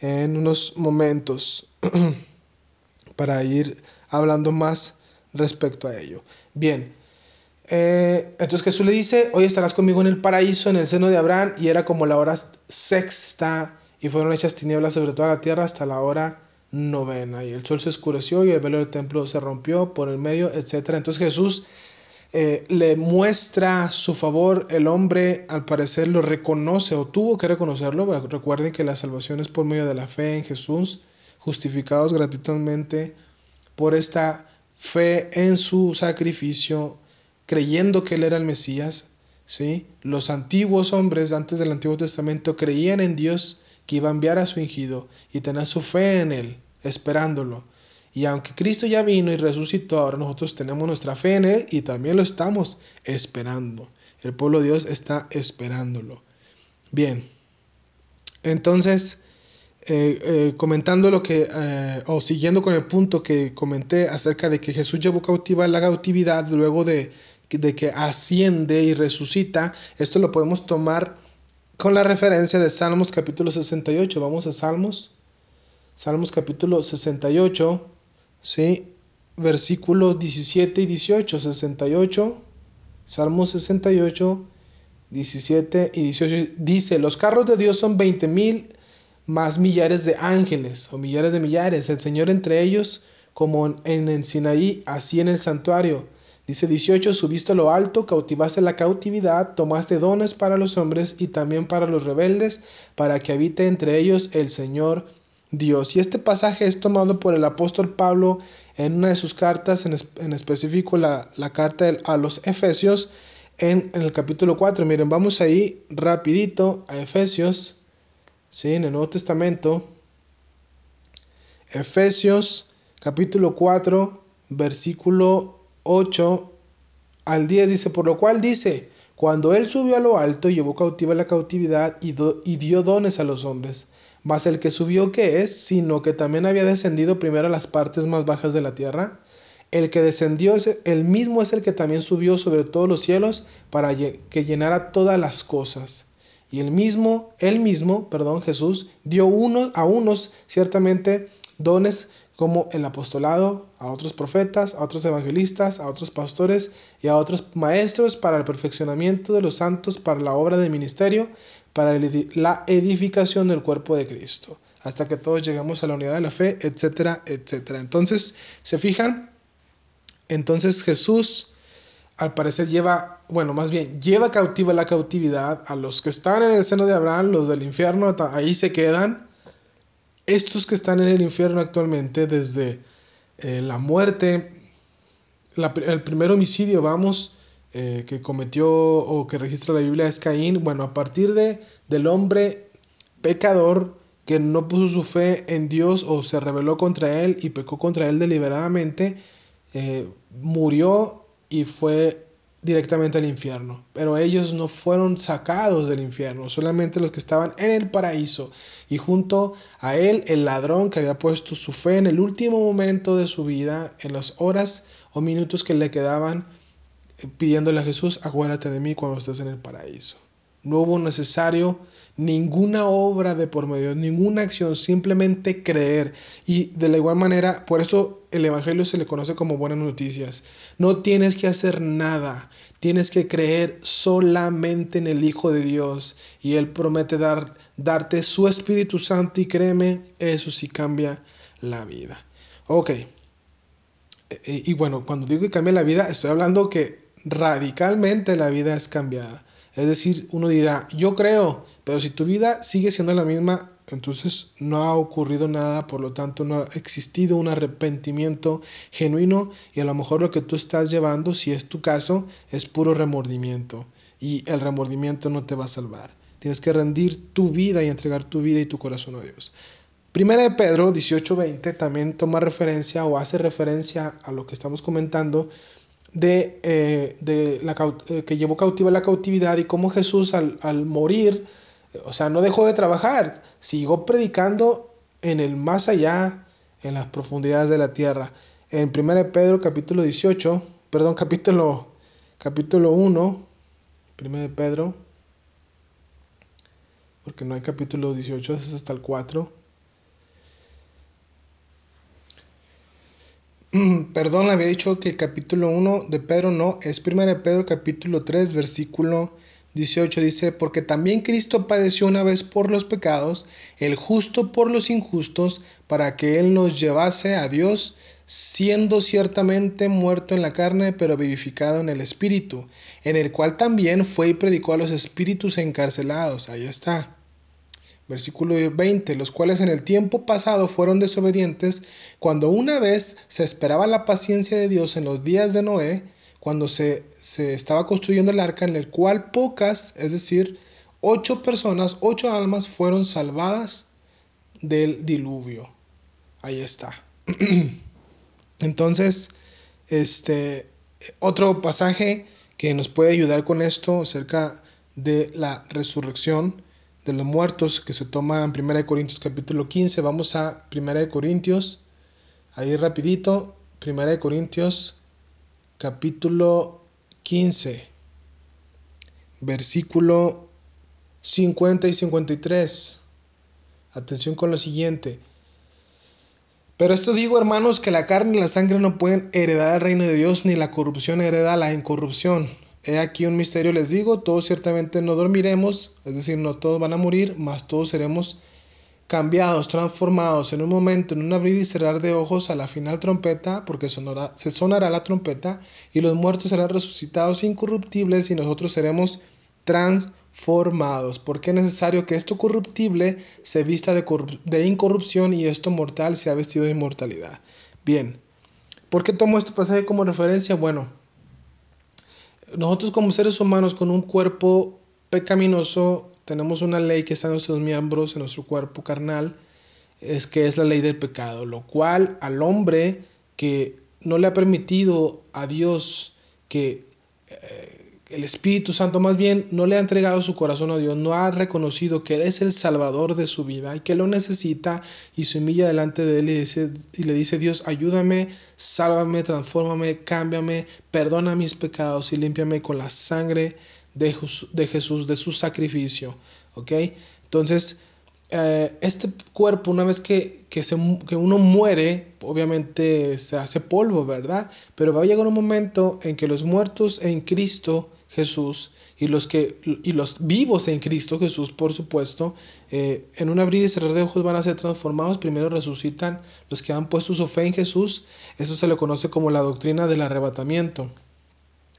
en unos momentos (clears throat) para ir hablando más respecto a ello. Bien, eh, entonces Jesús le dice, hoy estarás conmigo en el paraíso, en el seno de Abraham, y era como la hora sexta, y fueron hechas tinieblas sobre toda la tierra hasta la hora novena, y el sol se oscureció y el velo del templo se rompió por el medio, etc. Entonces Jesús eh, le muestra su favor, el hombre al parecer lo reconoce o tuvo que reconocerlo, recuerden que la salvación es por medio de la fe en Jesús, justificados gratuitamente por esta fe en su sacrificio, creyendo que Él era el Mesías. ¿sí? Los antiguos hombres antes del Antiguo Testamento creían en Dios que iba a enviar a su ungido y tenían su fe en Él, esperándolo. Y aunque Cristo ya vino y resucitó, ahora nosotros tenemos nuestra fe en Él y también lo estamos esperando. El pueblo de Dios está esperándolo. Bien, entonces, eh, eh, comentando lo que, eh, o siguiendo con el punto que comenté acerca de que Jesús llevó cautiva la cautividad luego de, de que asciende y resucita, esto lo podemos tomar con la referencia de Salmos capítulo 68. Vamos a Salmos. Salmos capítulo 68. ¿sí? Versículos 17 y 18, 68, Salmo 68, 17 y 18, dice, los carros de Dios son 20 mil más millares de ángeles, o millares de millares, el Señor entre ellos, como en el Sinaí, así en el santuario. Dice 18, subiste a lo alto, cautivaste la cautividad, tomaste dones para los hombres y también para los rebeldes, para que habite entre ellos el Señor Dios. Y este pasaje es tomado por el apóstol Pablo en una de sus cartas, en, específico la, carta a los Efesios, en, el capítulo 4. Miren, vamos ahí rapidito a Efesios, ¿sí? en el Nuevo Testamento. Efesios capítulo 4, versículo 8 al 10 dice, por lo cual dice, cuando él subió a lo alto, llevó cautiva la cautividad y, y dio dones a los hombres mas el que subió, ¿qué es? Sino que también había descendido primero a las partes más bajas de la tierra. El que descendió, es, el mismo es el que también subió sobre todos los cielos para que llenara todas las cosas. Y el mismo, él mismo, perdón, Jesús, dio uno, a unos ciertamente dones como el apostolado, a otros profetas, a otros evangelistas, a otros pastores y a otros maestros para el perfeccionamiento de los santos, para la obra del ministerio, para la edificación del cuerpo de Cristo, hasta que todos llegamos a la unidad de la fe, etcétera, etcétera. Entonces, ¿se fijan? Entonces Jesús, al parecer, lleva, bueno, más bien, lleva cautiva la cautividad a los que están en el seno de Abraham, los del infierno, ahí se quedan. Estos que están en el infierno actualmente, desde eh, la muerte, el primer homicidio, vamos, eh, que cometió o que registra la Biblia es Caín. Bueno, a partir de, del hombre pecador que no puso su fe en Dios o se rebeló contra él y pecó contra él deliberadamente, eh, murió y fue directamente al infierno. Pero ellos no fueron sacados del infierno, solamente los que estaban en el paraíso. Y junto a él, el ladrón que había puesto su fe en el último momento de su vida, en las horas o minutos que le quedaban pidiéndole a Jesús, acuérdate de mí cuando estés en el paraíso. No hubo necesario ninguna obra de por medio, ninguna acción, simplemente creer. Y de la igual manera, por eso el Evangelio se le conoce como buenas noticias. No tienes que hacer nada, tienes que creer solamente en el Hijo de Dios. Y Él promete dar, darte su Espíritu Santo y créeme, eso sí cambia la vida. Ok. Y, y bueno, cuando digo que cambia la vida, estoy hablando que radicalmente la vida es cambiada. Es decir, uno dirá, yo creo, pero si tu vida sigue siendo la misma, entonces no ha ocurrido nada, por lo tanto no ha existido un arrepentimiento genuino y a lo mejor lo que tú estás llevando, si es tu caso, es puro remordimiento y el remordimiento no te va a salvar. Tienes que rendir tu vida y entregar tu vida y tu corazón a Dios. Primera de Pedro 18:20 también toma referencia o hace referencia a lo que estamos comentando de, eh, de la, eh, que llevó cautiva la cautividad y cómo Jesús al, al morir, o sea, no dejó de trabajar, siguió predicando en el más allá, en las profundidades de la tierra. En 1 Pedro capítulo 18, perdón, (laughs) capítulo, capítulo 1, 1 Pedro, porque no hay capítulo 18, es hasta el 4. (clears throat) Perdón, había dicho que el capítulo 1 de Pedro no, es 1 Pedro capítulo 3, versículo 18 dice, porque también Cristo padeció una vez por los pecados, el justo por los injustos, para que Él nos llevase a Dios, siendo ciertamente muerto en la carne, pero vivificado en el Espíritu, en el cual también fue y predicó a los espíritus encarcelados. Ahí está. Versículo 20, los cuales en el tiempo pasado fueron desobedientes, cuando una vez se esperaba la paciencia de Dios en los días de Noé, cuando se, estaba construyendo el arca en el cual pocas, es decir, ocho personas, ocho almas fueron salvadas del diluvio. Ahí está. (clears throat) Entonces, este, otro pasaje que nos puede ayudar con esto acerca de la resurrección de los muertos que se toma en 1 Corintios capítulo 15. Vamos a 1 Corintios, ahí rapidito, 1 Corintios capítulo 15, versículo 50 y 53. Atención con lo siguiente. Pero esto digo, hermanos, que la carne y la sangre no pueden heredar el reino de Dios, ni la corrupción hereda la incorrupción. He aquí un misterio les digo, todos ciertamente no dormiremos, es decir, no todos van a morir, mas todos seremos cambiados, transformados en un momento, en un abrir y cerrar de ojos a la final trompeta, porque se sonará la trompeta, y los muertos serán resucitados incorruptibles y nosotros seremos transformados. Porque es necesario que esto corruptible se vista de, de incorrupción y esto mortal se ha vestido de inmortalidad. Bien, ¿por qué tomo este pasaje como referencia? Bueno, nosotros como seres humanos con un cuerpo pecaminoso tenemos una ley que está en nuestros miembros, en nuestro cuerpo carnal, es que es la ley del pecado, lo cual al hombre que no le ha permitido a Dios que eh, el Espíritu Santo más bien no le ha entregado su corazón a Dios, no ha reconocido que Él es el Salvador de su vida y que lo necesita y se humilla delante de Él y, dice, y le dice, Dios, ayúdame, sálvame, transfórmame, cámbiame, perdona mis pecados y límpiame con la sangre de, Jesús, de su sacrificio. ¿Ok? Entonces, eh, este cuerpo, una vez que, que, se, que, uno muere, obviamente se hace polvo, ¿verdad? Pero va a llegar un momento en que los muertos en Cristo Jesús y los, que, y los vivos en Cristo Jesús, por supuesto, eh, en un abrir y cerrar de ojos van a ser transformados. Primero resucitan los que han puesto su fe en Jesús. Eso se le conoce como la doctrina del arrebatamiento.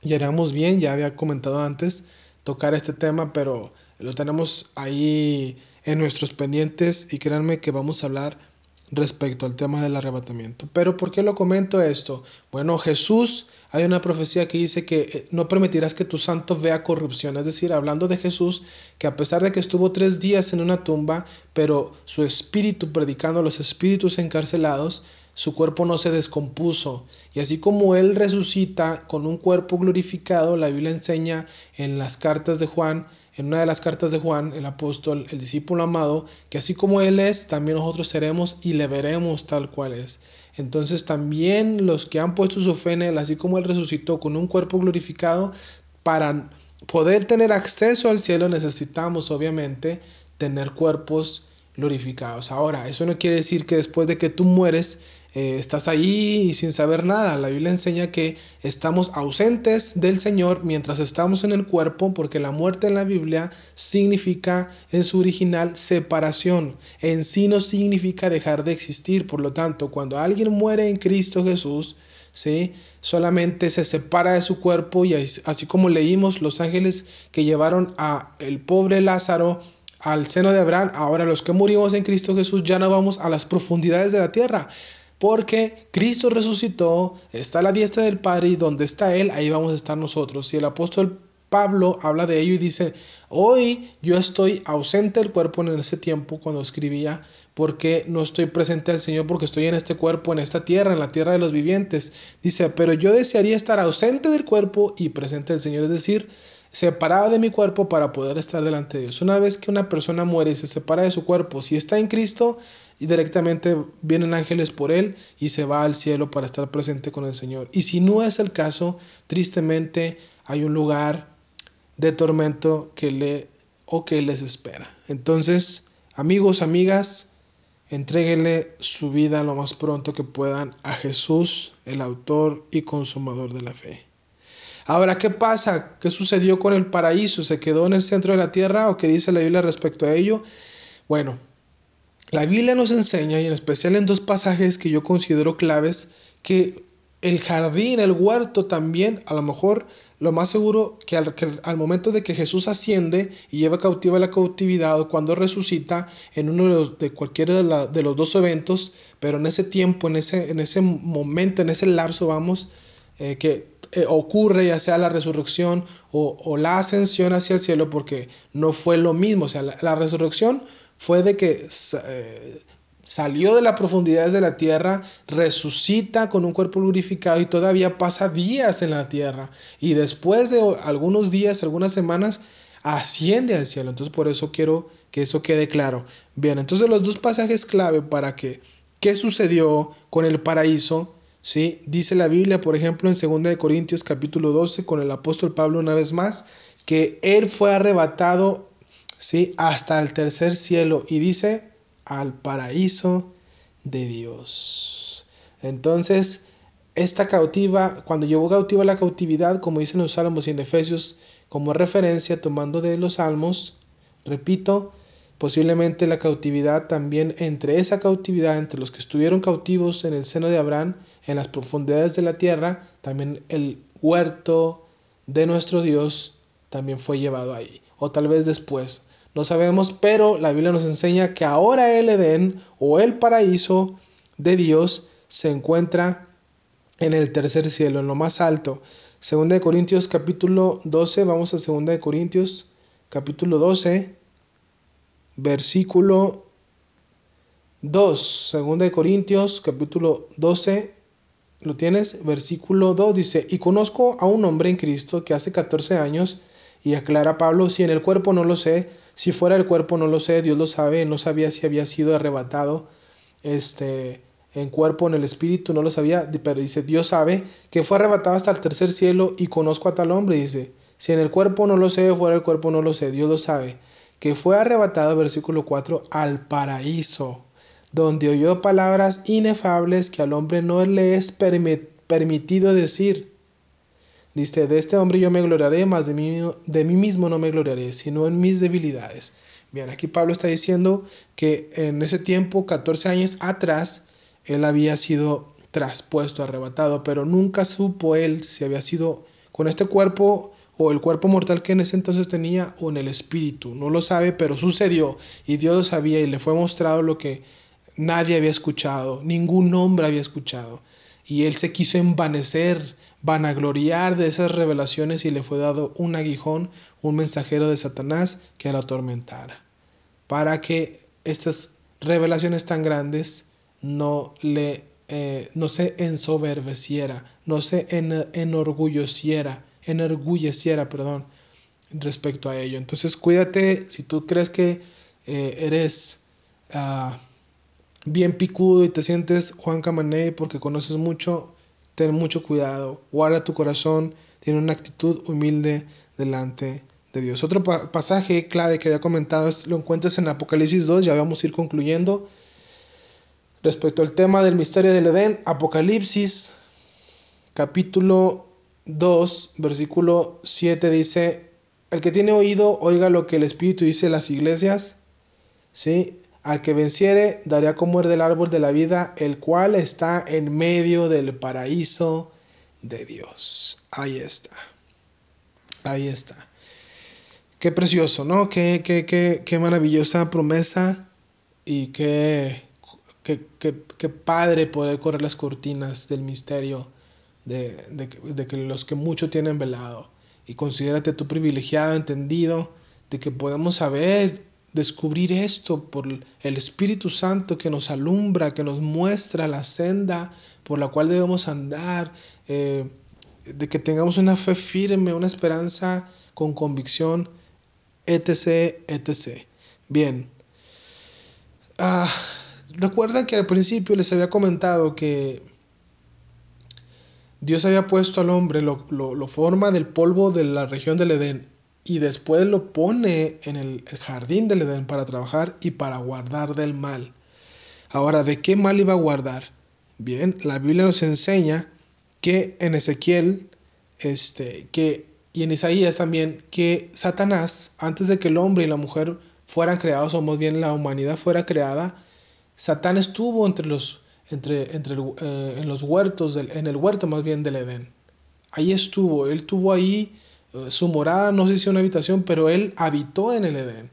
Y bien, ya había comentado antes, tocar este tema, pero lo tenemos ahí en nuestros pendientes y créanme que vamos a hablar respecto al tema del arrebatamiento. Pero ¿por qué lo comento esto? Bueno, Jesús, hay una profecía que dice que eh, no permitirás que tu santo vea corrupción. Es decir, hablando de Jesús, que a pesar de que estuvo tres días en una tumba, pero su espíritu predicando a los espíritus encarcelados, su cuerpo no se descompuso. Y así como Él resucita con un cuerpo glorificado, la Biblia enseña en las cartas de Juan, en una de las cartas de Juan, el apóstol, el discípulo amado, que así como Él es, también nosotros seremos y le veremos tal cual es. Entonces también los que han puesto su fe en Él, así como Él resucitó con un cuerpo glorificado, para poder tener acceso al cielo necesitamos obviamente tener cuerpos glorificados. Ahora, eso no quiere decir que después de que tú mueres, eh, estás ahí sin saber nada. La Biblia enseña que estamos ausentes del Señor mientras estamos en el cuerpo, porque la muerte en la Biblia significa en su original separación. En sí no significa dejar de existir. Por lo tanto, cuando alguien muere en Cristo Jesús, ¿sí? solamente se separa de su cuerpo y así como leímos los ángeles que llevaron a el pobre Lázaro al seno de Abraham, ahora los que murimos en Cristo Jesús ya no vamos a las profundidades de la tierra, porque Cristo resucitó, está a la diestra del Padre y donde está Él, ahí vamos a estar nosotros. Y el apóstol Pablo habla de ello y dice, hoy yo estoy ausente del cuerpo en ese tiempo cuando escribía, porque no estoy presente al Señor porque estoy en este cuerpo, en esta tierra, en la tierra de los vivientes. Dice, pero yo desearía estar ausente del cuerpo y presente al Señor, es decir, separado de mi cuerpo para poder estar delante de Dios. Una vez que una persona muere y se separa de su cuerpo, si está en Cristo, y directamente vienen ángeles por él y se va al cielo para estar presente con el Señor. Y si no es el caso, tristemente hay un lugar de tormento que le o que les espera. Entonces, amigos, amigas, entréguenle su vida lo más pronto que puedan a Jesús, el autor y consumador de la fe. Ahora, ¿qué pasa? ¿Qué sucedió con el paraíso? ¿Se quedó en el centro de la tierra o qué dice la Biblia respecto a ello? Bueno, la Biblia nos enseña, y en especial en dos pasajes que yo considero claves, que el jardín, el huerto también, a lo mejor lo más seguro que al, momento de que Jesús asciende y lleva cautiva la cautividad o cuando resucita en uno de, los, de cualquiera de, los dos eventos, pero en ese tiempo, en ese, en ese momento, en ese lapso, vamos, eh, que eh, ocurre ya sea la resurrección o, la ascensión hacia el cielo, porque no fue lo mismo, o sea, la resurrección fue de que eh, salió de las profundidades de la tierra, resucita con un cuerpo glorificado y todavía pasa días en la tierra. Y después de algunos días, algunas semanas, asciende al cielo. Entonces por eso quiero que eso quede claro. Bien, entonces los dos pasajes clave para que qué sucedió con el paraíso, ¿sí? Dice la Biblia, por ejemplo, en 2 de Corintios capítulo 12 con el apóstol Pablo una vez más, que él fue arrebatado ¿sí? hasta el tercer cielo y dice al paraíso de Dios. Entonces, esta cautiva, cuando llevó cautiva la cautividad, como dicen los salmos y en Efesios, como referencia, tomando de los salmos, repito, posiblemente la cautividad también, entre esa cautividad, entre los que estuvieron cautivos en el seno de Abraham, en las profundidades de la tierra, también el huerto de nuestro Dios también fue llevado ahí, o tal vez después. No sabemos, pero la Biblia nos enseña que ahora el Edén o el paraíso de Dios se encuentra en el tercer cielo, en lo más alto. Segunda de Corintios capítulo 12, vamos a Segunda de Corintios capítulo 12, versículo 2. Segunda de Corintios capítulo 12, ¿lo tienes? Versículo 2 dice, y conozco a un hombre en Cristo que hace 14 años, y aclara Pablo, si en el cuerpo no lo sé, si fuera el cuerpo no lo sé, Dios lo sabe, no sabía si había sido arrebatado este en cuerpo en el espíritu, no lo sabía, pero dice, Dios sabe que fue arrebatado hasta el tercer cielo y conozco a tal hombre, dice, si en el cuerpo no lo sé, fuera el cuerpo no lo sé, Dios lo sabe, que fue arrebatado, versículo 4, al paraíso, donde oyó palabras inefables que al hombre no le es permitido decir. Dice, de este hombre yo me gloriaré, más de mí, de mí mismo no me gloriaré, sino en mis debilidades. Bien, aquí Pablo está diciendo que en ese tiempo, 14 años atrás, él había sido traspuesto, arrebatado, pero nunca supo él si había sido con este cuerpo o el cuerpo mortal que en ese entonces tenía o en el espíritu. No lo sabe, pero sucedió y Dios lo sabía y le fue mostrado lo que nadie había escuchado, ningún hombre había escuchado. Y él se quiso envanecer vanagloriar de esas revelaciones y le fue dado un aguijón, un mensajero de Satanás que lo atormentara, para que estas revelaciones tan grandes no le eh, no se ensoberbeciera, no se enorgulleciera, enorgulleciera, perdón, respecto a ello. Entonces cuídate si tú crees que eh, eres ah, bien picudo y te sientes Juan Camané porque conoces mucho, ten mucho cuidado, guarda tu corazón, tiene una actitud humilde delante de Dios. Otro pasaje clave que había comentado es, lo encuentras en Apocalipsis 2, ya vamos a ir concluyendo. Respecto al tema del misterio del Edén, Apocalipsis capítulo 2, versículo 7 dice, el que tiene oído, oiga lo que el Espíritu dice a las iglesias. ¿Sí? Al que venciere, daré a comer del árbol de la vida, el cual está en medio del paraíso de Dios. Ahí está. Ahí está. Qué precioso, ¿no? Qué, qué, qué, qué maravillosa promesa y qué, qué, padre poder correr las cortinas del misterio de, de, de que los que mucho tienen velado. Y considérate tú privilegiado, entendido, de que podemos saber descubrir esto por el Espíritu Santo que nos alumbra, que nos muestra la senda por la cual debemos andar, eh, de que tengamos una fe firme, una esperanza con convicción, etc., etc. Bien. Ah, recuerdan que al principio les había comentado que Dios había puesto al hombre, lo, lo forma del polvo de la región del Edén y después lo pone en el, jardín del Edén para trabajar y para guardar del mal. Ahora, ¿de qué mal iba a guardar? Bien, la Biblia nos enseña que en Ezequiel, este, que, y en Isaías también, que Satanás, antes de que el hombre y la mujer fueran creados, o más bien la humanidad fuera creada, Satán estuvo entre los, entre, entre eh, en los huertos, del, en el huerto más bien del Edén. Ahí estuvo, él tuvo ahí su morada, no sé si una habitación, pero él habitó en el Edén.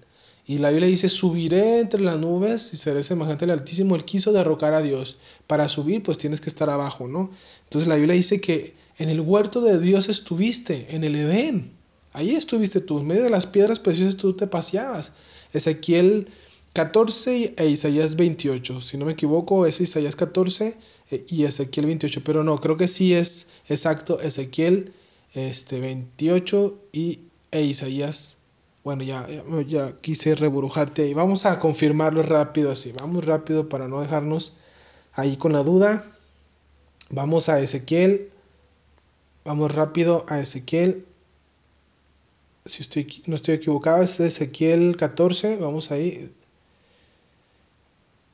Y la Biblia dice, subiré entre las nubes y seré semejante al Altísimo. Él quiso derrocar a Dios. Para subir, pues tienes que estar abajo, ¿no? Entonces la Biblia dice que en el huerto de Dios estuviste, en el Edén. Ahí estuviste tú, en medio de las piedras preciosas tú te paseabas. Ezequiel 14 e Isaías 28. Si no me equivoco, es Isaías 14 eh, y Ezequiel 28. Pero no, creo que sí es exacto Ezequiel este 28 y e Isaías. Bueno, ya, ya, quise reburujarte ahí. Vamos a confirmarlo rápido así. Vamos rápido para no dejarnos ahí con la duda. Vamos a Ezequiel. Vamos rápido a Ezequiel. Si estoy, no estoy equivocado, es Ezequiel 14. Vamos ahí.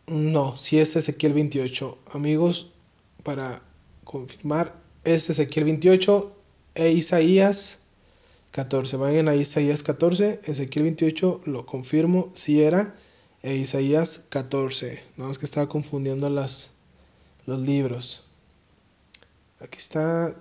No, si es Ezequiel 28. Amigos, para confirmar, es Ezequiel 28 e Isaías 14. Vayan a Isaías 14, Ezequiel 28, lo confirmo, si era, e Isaías 14. No es que estaba confundiendo las, los libros. Aquí está.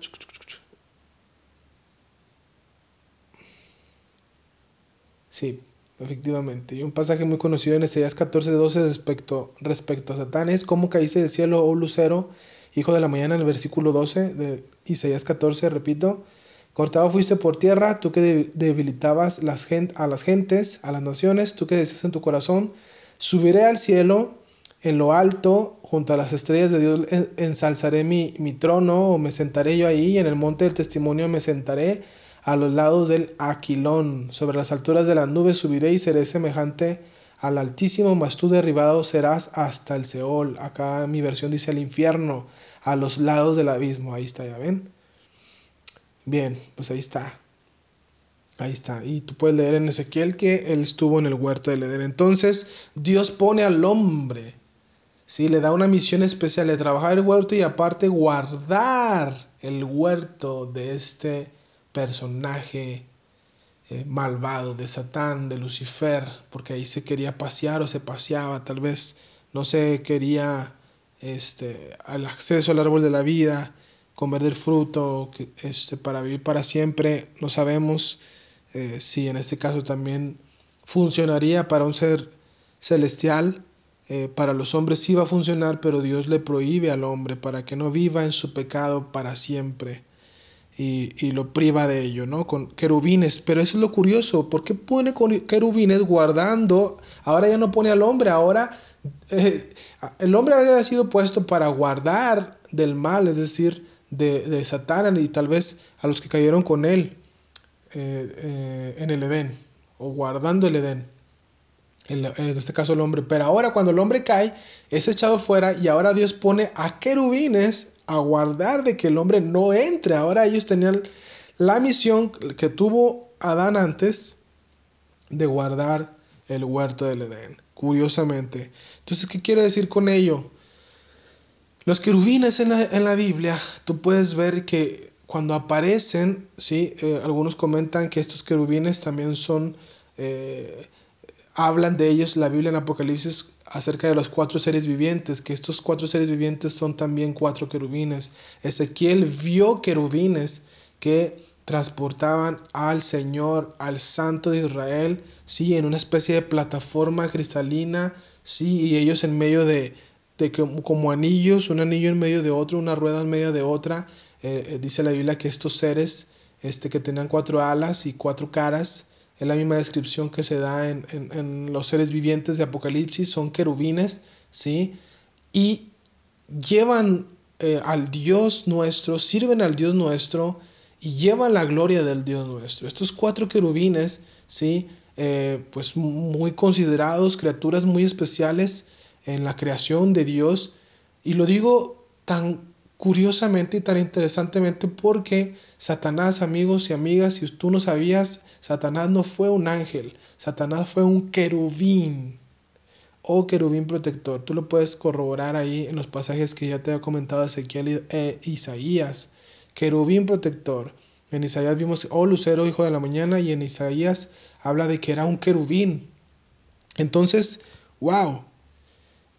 Sí, efectivamente. Y un pasaje muy conocido en Isaías 14, 12 respecto, respecto a Satán es cómo caíste del cielo, oh lucero, hijo de la mañana, el versículo 12 de Isaías 14, repito, cortado fuiste por tierra, tú que debilitabas las a las gentes, a las naciones, tú que decías en tu corazón, subiré al cielo, en lo alto, junto a las estrellas de Dios, ensalzaré mi, mi trono, o me sentaré yo ahí, y en el monte del testimonio me sentaré, a los lados del aquilón, sobre las alturas de las nubes subiré y seré semejante al Altísimo, mas tú derribado serás hasta el Seol. Acá mi versión dice el infierno, a los lados del abismo. Ahí está, ya ven. Bien, pues ahí está. Ahí está. Y tú puedes leer en Ezequiel que él estuvo en el huerto de Edén. Entonces, Dios pone al hombre, ¿sí? le da una misión especial de trabajar el huerto y aparte guardar el huerto de este personaje eh, malvado de Satán, de Lucifer, porque ahí se quería pasear o se paseaba, tal vez no se quería este, al acceso al árbol de la vida, comer del fruto este, para vivir para siempre, no sabemos eh, si en este caso también funcionaría para un ser celestial, eh, para los hombres sí va a funcionar, pero Dios le prohíbe al hombre para que no viva en su pecado para siempre y, lo priva de ello, ¿no? Con querubines. Pero eso es lo curioso. ¿Por qué pone querubines guardando? Ahora ya no pone al hombre, ahora el hombre había sido puesto para guardar del mal, es decir, de, de Satán y tal vez a los que cayeron con él eh, eh, en el Edén, o guardando el Edén. En este caso el hombre. Pero ahora cuando el hombre cae, es echado fuera y ahora Dios pone a querubines a guardar de que el hombre no entre. Ahora ellos tenían la misión que tuvo Adán antes de guardar el huerto del Edén, curiosamente. Entonces, ¿qué quiere decir con ello? Los querubines en la, en la Biblia, tú puedes ver que cuando aparecen, ¿sí? Eh, algunos comentan que estos querubines también son, eh, hablan de ellos la Biblia en Apocalipsis acerca de los cuatro seres vivientes, que estos cuatro seres vivientes son también cuatro querubines. Ezequiel vio querubines que transportaban al Señor, al Santo de Israel, sí, en una especie de plataforma cristalina, sí, y ellos en medio de, de como anillos, un anillo en medio de otro, una rueda en medio de otra. Eh, eh, dice la Biblia que estos seres, este, que tenían cuatro alas y cuatro caras, es la misma descripción que se da en, en los seres vivientes de Apocalipsis, son querubines, ¿sí? Y llevan eh, al Dios nuestro, sirven al Dios nuestro y llevan la gloria del Dios nuestro. Estos cuatro querubines, ¿sí? Eh, pues muy considerados, criaturas muy especiales en la creación de Dios. Y lo digo tan curiosamente y tan interesantemente porque Satanás, amigos y amigas, si tú no sabías, Satanás no fue un ángel, Satanás fue un querubín o querubín protector. Tú lo puedes corroborar ahí en los pasajes que ya te he comentado Ezequiel e Isaías. Querubín protector. En Isaías vimos, oh lucero, hijo de la mañana, y en Isaías habla de que era un querubín. Entonces, wow,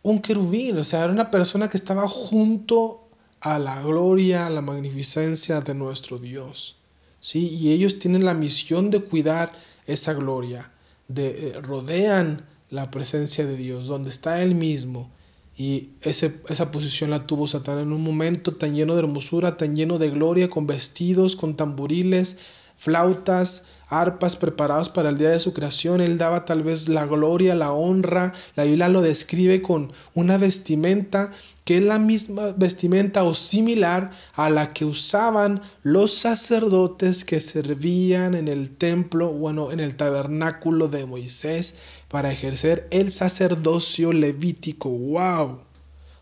un querubín, o sea, era una persona que estaba junto a la gloria, a la magnificencia de nuestro Dios. ¿sí? Y ellos tienen la misión de cuidar esa gloria, de eh, rodean la presencia de Dios, donde está Él mismo. Y ese, esa posición la tuvo Satán en un momento tan lleno de hermosura, tan lleno de gloria, con vestidos, con tamboriles, flautas, arpas preparados para el día de su creación. Él daba tal vez la gloria, la honra. La Biblia lo describe con una vestimenta que es la misma vestimenta o similar a la que usaban los sacerdotes que servían en el templo, bueno, en el tabernáculo de Moisés para ejercer el sacerdocio levítico. ¡Wow!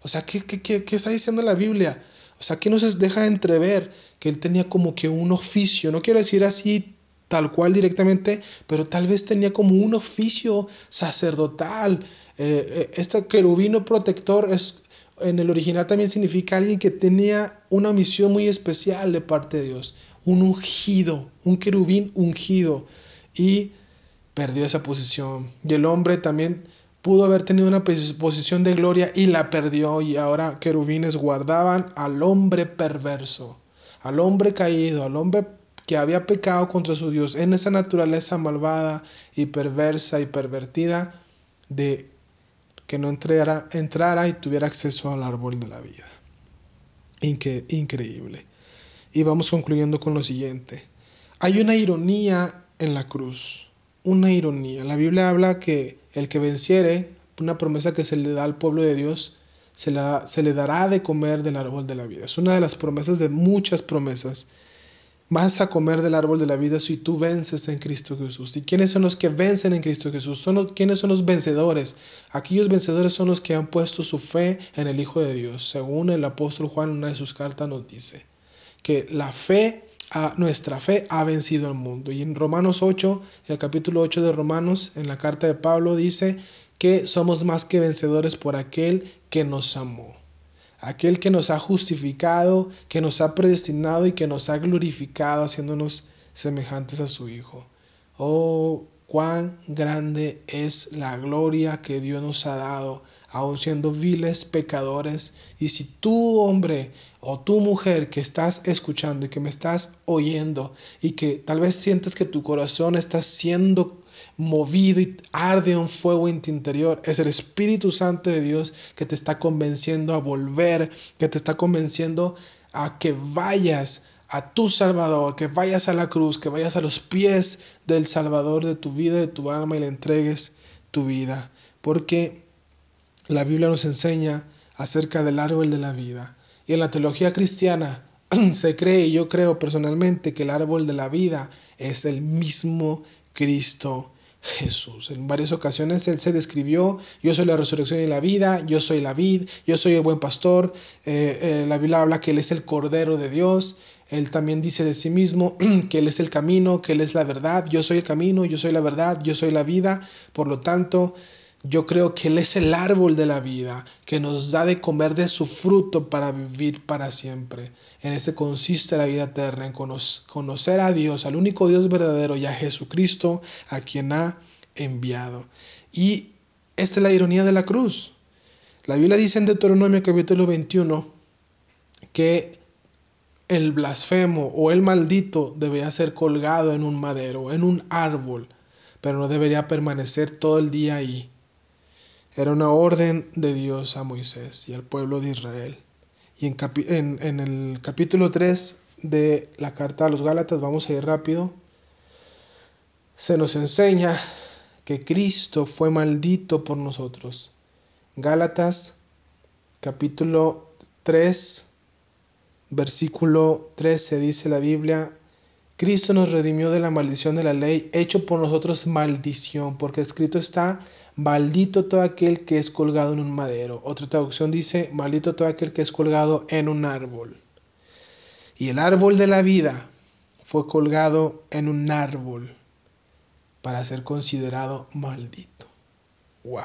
O sea, ¿qué, qué, qué, está diciendo la Biblia? O sea, que nos deja entrever que él tenía como que un oficio, no quiero decir así tal cual directamente, pero tal vez tenía como un oficio sacerdotal. Eh, eh, este querubino protector es en el original también significa alguien que tenía una misión muy especial de parte de Dios, un ungido, un querubín ungido, y perdió esa posición. Y el hombre también pudo haber tenido una posición de gloria y la perdió, y ahora querubines guardaban al hombre perverso, al hombre caído, al hombre que había pecado contra su Dios, en esa naturaleza malvada y perversa y pervertida de que no entrara, entrara y tuviera acceso al árbol de la vida. increíble. Y vamos concluyendo con lo siguiente. Hay una ironía en la cruz, una ironía. La Biblia habla que el que venciere, una promesa que se le da al pueblo de Dios, se, la, se le dará de comer del árbol de la vida. Es una de las promesas de muchas promesas Vas a comer del árbol de la vida si tú vences en Cristo Jesús. ¿Y quiénes son los que vencen en Cristo Jesús? Son ¿Quiénes son los vencedores? Aquellos vencedores son los que han puesto su fe en el Hijo de Dios. Según el apóstol Juan una de sus cartas nos dice que la fe, nuestra fe ha vencido al mundo. Y en Romanos 8, el capítulo 8 de Romanos, en la carta de Pablo dice que somos más que vencedores por aquel que nos amó aquel que nos ha justificado, que nos ha predestinado y que nos ha glorificado haciéndonos semejantes a su Hijo. Oh, cuán grande es la gloria que Dios nos ha dado, aun siendo viles pecadores. Y si tú, hombre, o tú, mujer, que estás escuchando y que me estás oyendo, y que tal vez sientes que tu corazón está siendo movido y arde un fuego en tu interior. Es el Espíritu Santo de Dios que te está convenciendo a volver, que te está convenciendo a que vayas a tu Salvador, que vayas a la cruz, que vayas a los pies del Salvador de tu vida, de tu alma y le entregues tu vida. Porque la Biblia nos enseña acerca del árbol de la vida. Y en la teología cristiana (clears throat) se cree, y yo creo personalmente, que el árbol de la vida es el mismo Cristo Jesús. En varias ocasiones Él se describió, yo soy la resurrección y la vida, yo soy la vid, yo soy el buen pastor. Eh, eh, la Biblia habla que Él es el Cordero de Dios. Él también dice de sí mismo (clears throat) que Él es el camino, que Él es la verdad. Yo soy el camino, yo soy la verdad, yo soy la vida. Por lo tanto, yo creo que Él es el árbol de la vida, que nos da de comer de su fruto para vivir para siempre. En ese consiste la vida eterna, en conocer a Dios, al único Dios verdadero y a Jesucristo, a quien ha enviado. Y esta es la ironía de la cruz. La Biblia dice en Deuteronomio capítulo 21 que el blasfemo o el maldito debería ser colgado en un madero, en un árbol, pero no debería permanecer todo el día ahí era una orden de Dios a Moisés y al pueblo de Israel. Y en, en, el capítulo 3 de la carta a los Gálatas, vamos a ir rápido, se nos enseña que Cristo fue maldito por nosotros. Gálatas capítulo 3, versículo 13 dice la Biblia, Cristo nos redimió de la maldición de la ley, hecho por nosotros maldición, porque escrito está, maldito todo aquel que es colgado en un madero. Otra traducción dice, maldito todo aquel que es colgado en un árbol. Y el árbol de la vida fue colgado en un árbol para ser considerado maldito. Wow,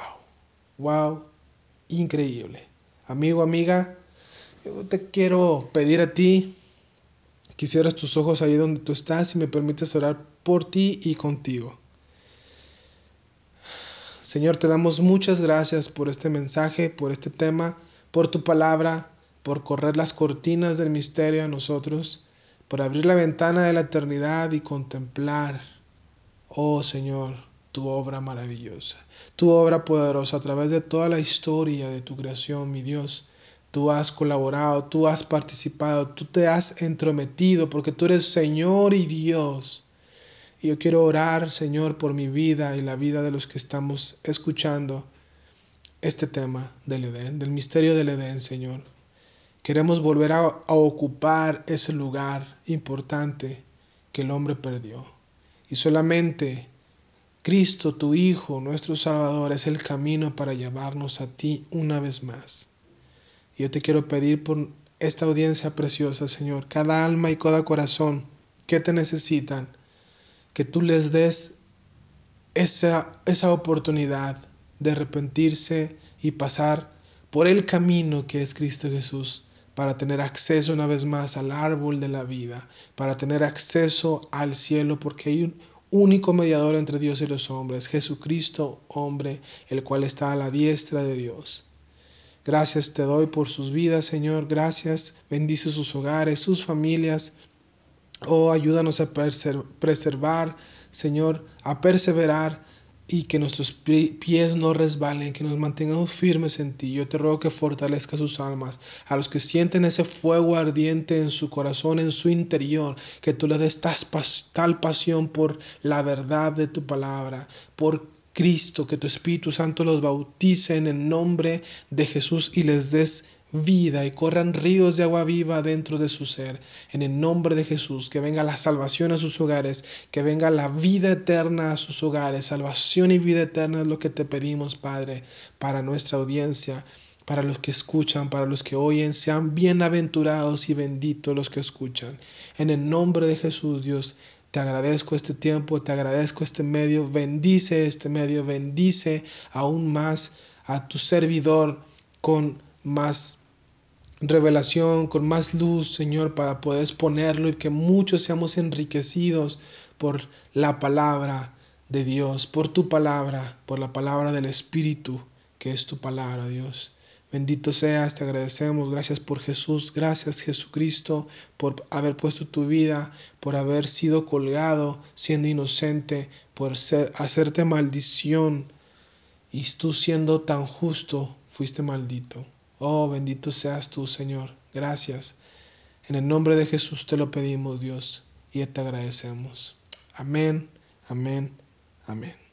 wow, increíble. Amigo, amiga, yo te quiero pedir a ti Quisieras tus ojos ahí donde tú estás y me permites orar por ti y contigo. Señor, te damos muchas gracias por este mensaje, por este tema, por tu palabra, por correr las cortinas del misterio a nosotros, por abrir la ventana de la eternidad y contemplar, oh Señor, tu obra maravillosa, tu obra poderosa a través de toda la historia de tu creación, mi Dios tú has colaborado, tú has participado, tú te has entrometido porque tú eres Señor y Dios. Y yo quiero orar, Señor, por mi vida y la vida de los que estamos escuchando este tema del Edén, del misterio del Edén, Señor. Queremos volver a, a ocupar ese lugar importante que el hombre perdió. Y solamente Cristo, tu Hijo, nuestro Salvador, es el camino para llevarnos a ti una vez más. Y yo te quiero pedir por esta audiencia preciosa, Señor, cada alma y cada corazón que te necesitan, que tú les des esa, esa oportunidad de arrepentirse y pasar por el camino que es Cristo Jesús, para tener acceso una vez más al árbol de la vida, para tener acceso al cielo, porque hay un único mediador entre Dios y los hombres, Jesucristo, hombre, el cual está a la diestra de Dios. Gracias te doy por sus vidas, Señor. Gracias. Bendice sus hogares, sus familias. Oh, ayúdanos a preservar, Señor, a perseverar y que nuestros pies no resbalen, que nos mantengamos firmes en ti. Yo te ruego que fortalezca sus almas, a los que sienten ese fuego ardiente en su corazón, en su interior, que tú le des tal pasión por la verdad de tu palabra, por Cristo, que tu Espíritu Santo los bautice en el nombre de Jesús y les des vida y corran ríos de agua viva dentro de su ser. En el nombre de Jesús, que venga la salvación a sus hogares, que venga la vida eterna a sus hogares. Salvación y vida eterna es lo que te pedimos, Padre, para nuestra audiencia, para los que escuchan, para los que oyen. Sean bienaventurados y benditos los que escuchan. En el nombre de Jesús, Dios, te agradezco este tiempo, te agradezco este medio, bendice este medio, bendice aún más a tu servidor con más revelación, con más luz, Señor, para poder exponerlo y que muchos seamos enriquecidos por la palabra de Dios, por tu palabra, por la palabra del Espíritu, que es tu palabra, Dios. Bendito seas, te agradecemos. Gracias por Jesús. Gracias Jesucristo por haber puesto tu vida, por haber sido colgado siendo inocente, por ser, hacerte maldición. Y tú siendo tan justo, fuiste maldito. Oh, bendito seas tú, Señor. Gracias. En el nombre de Jesús te lo pedimos, Dios, y te agradecemos. Amén, amén, amén.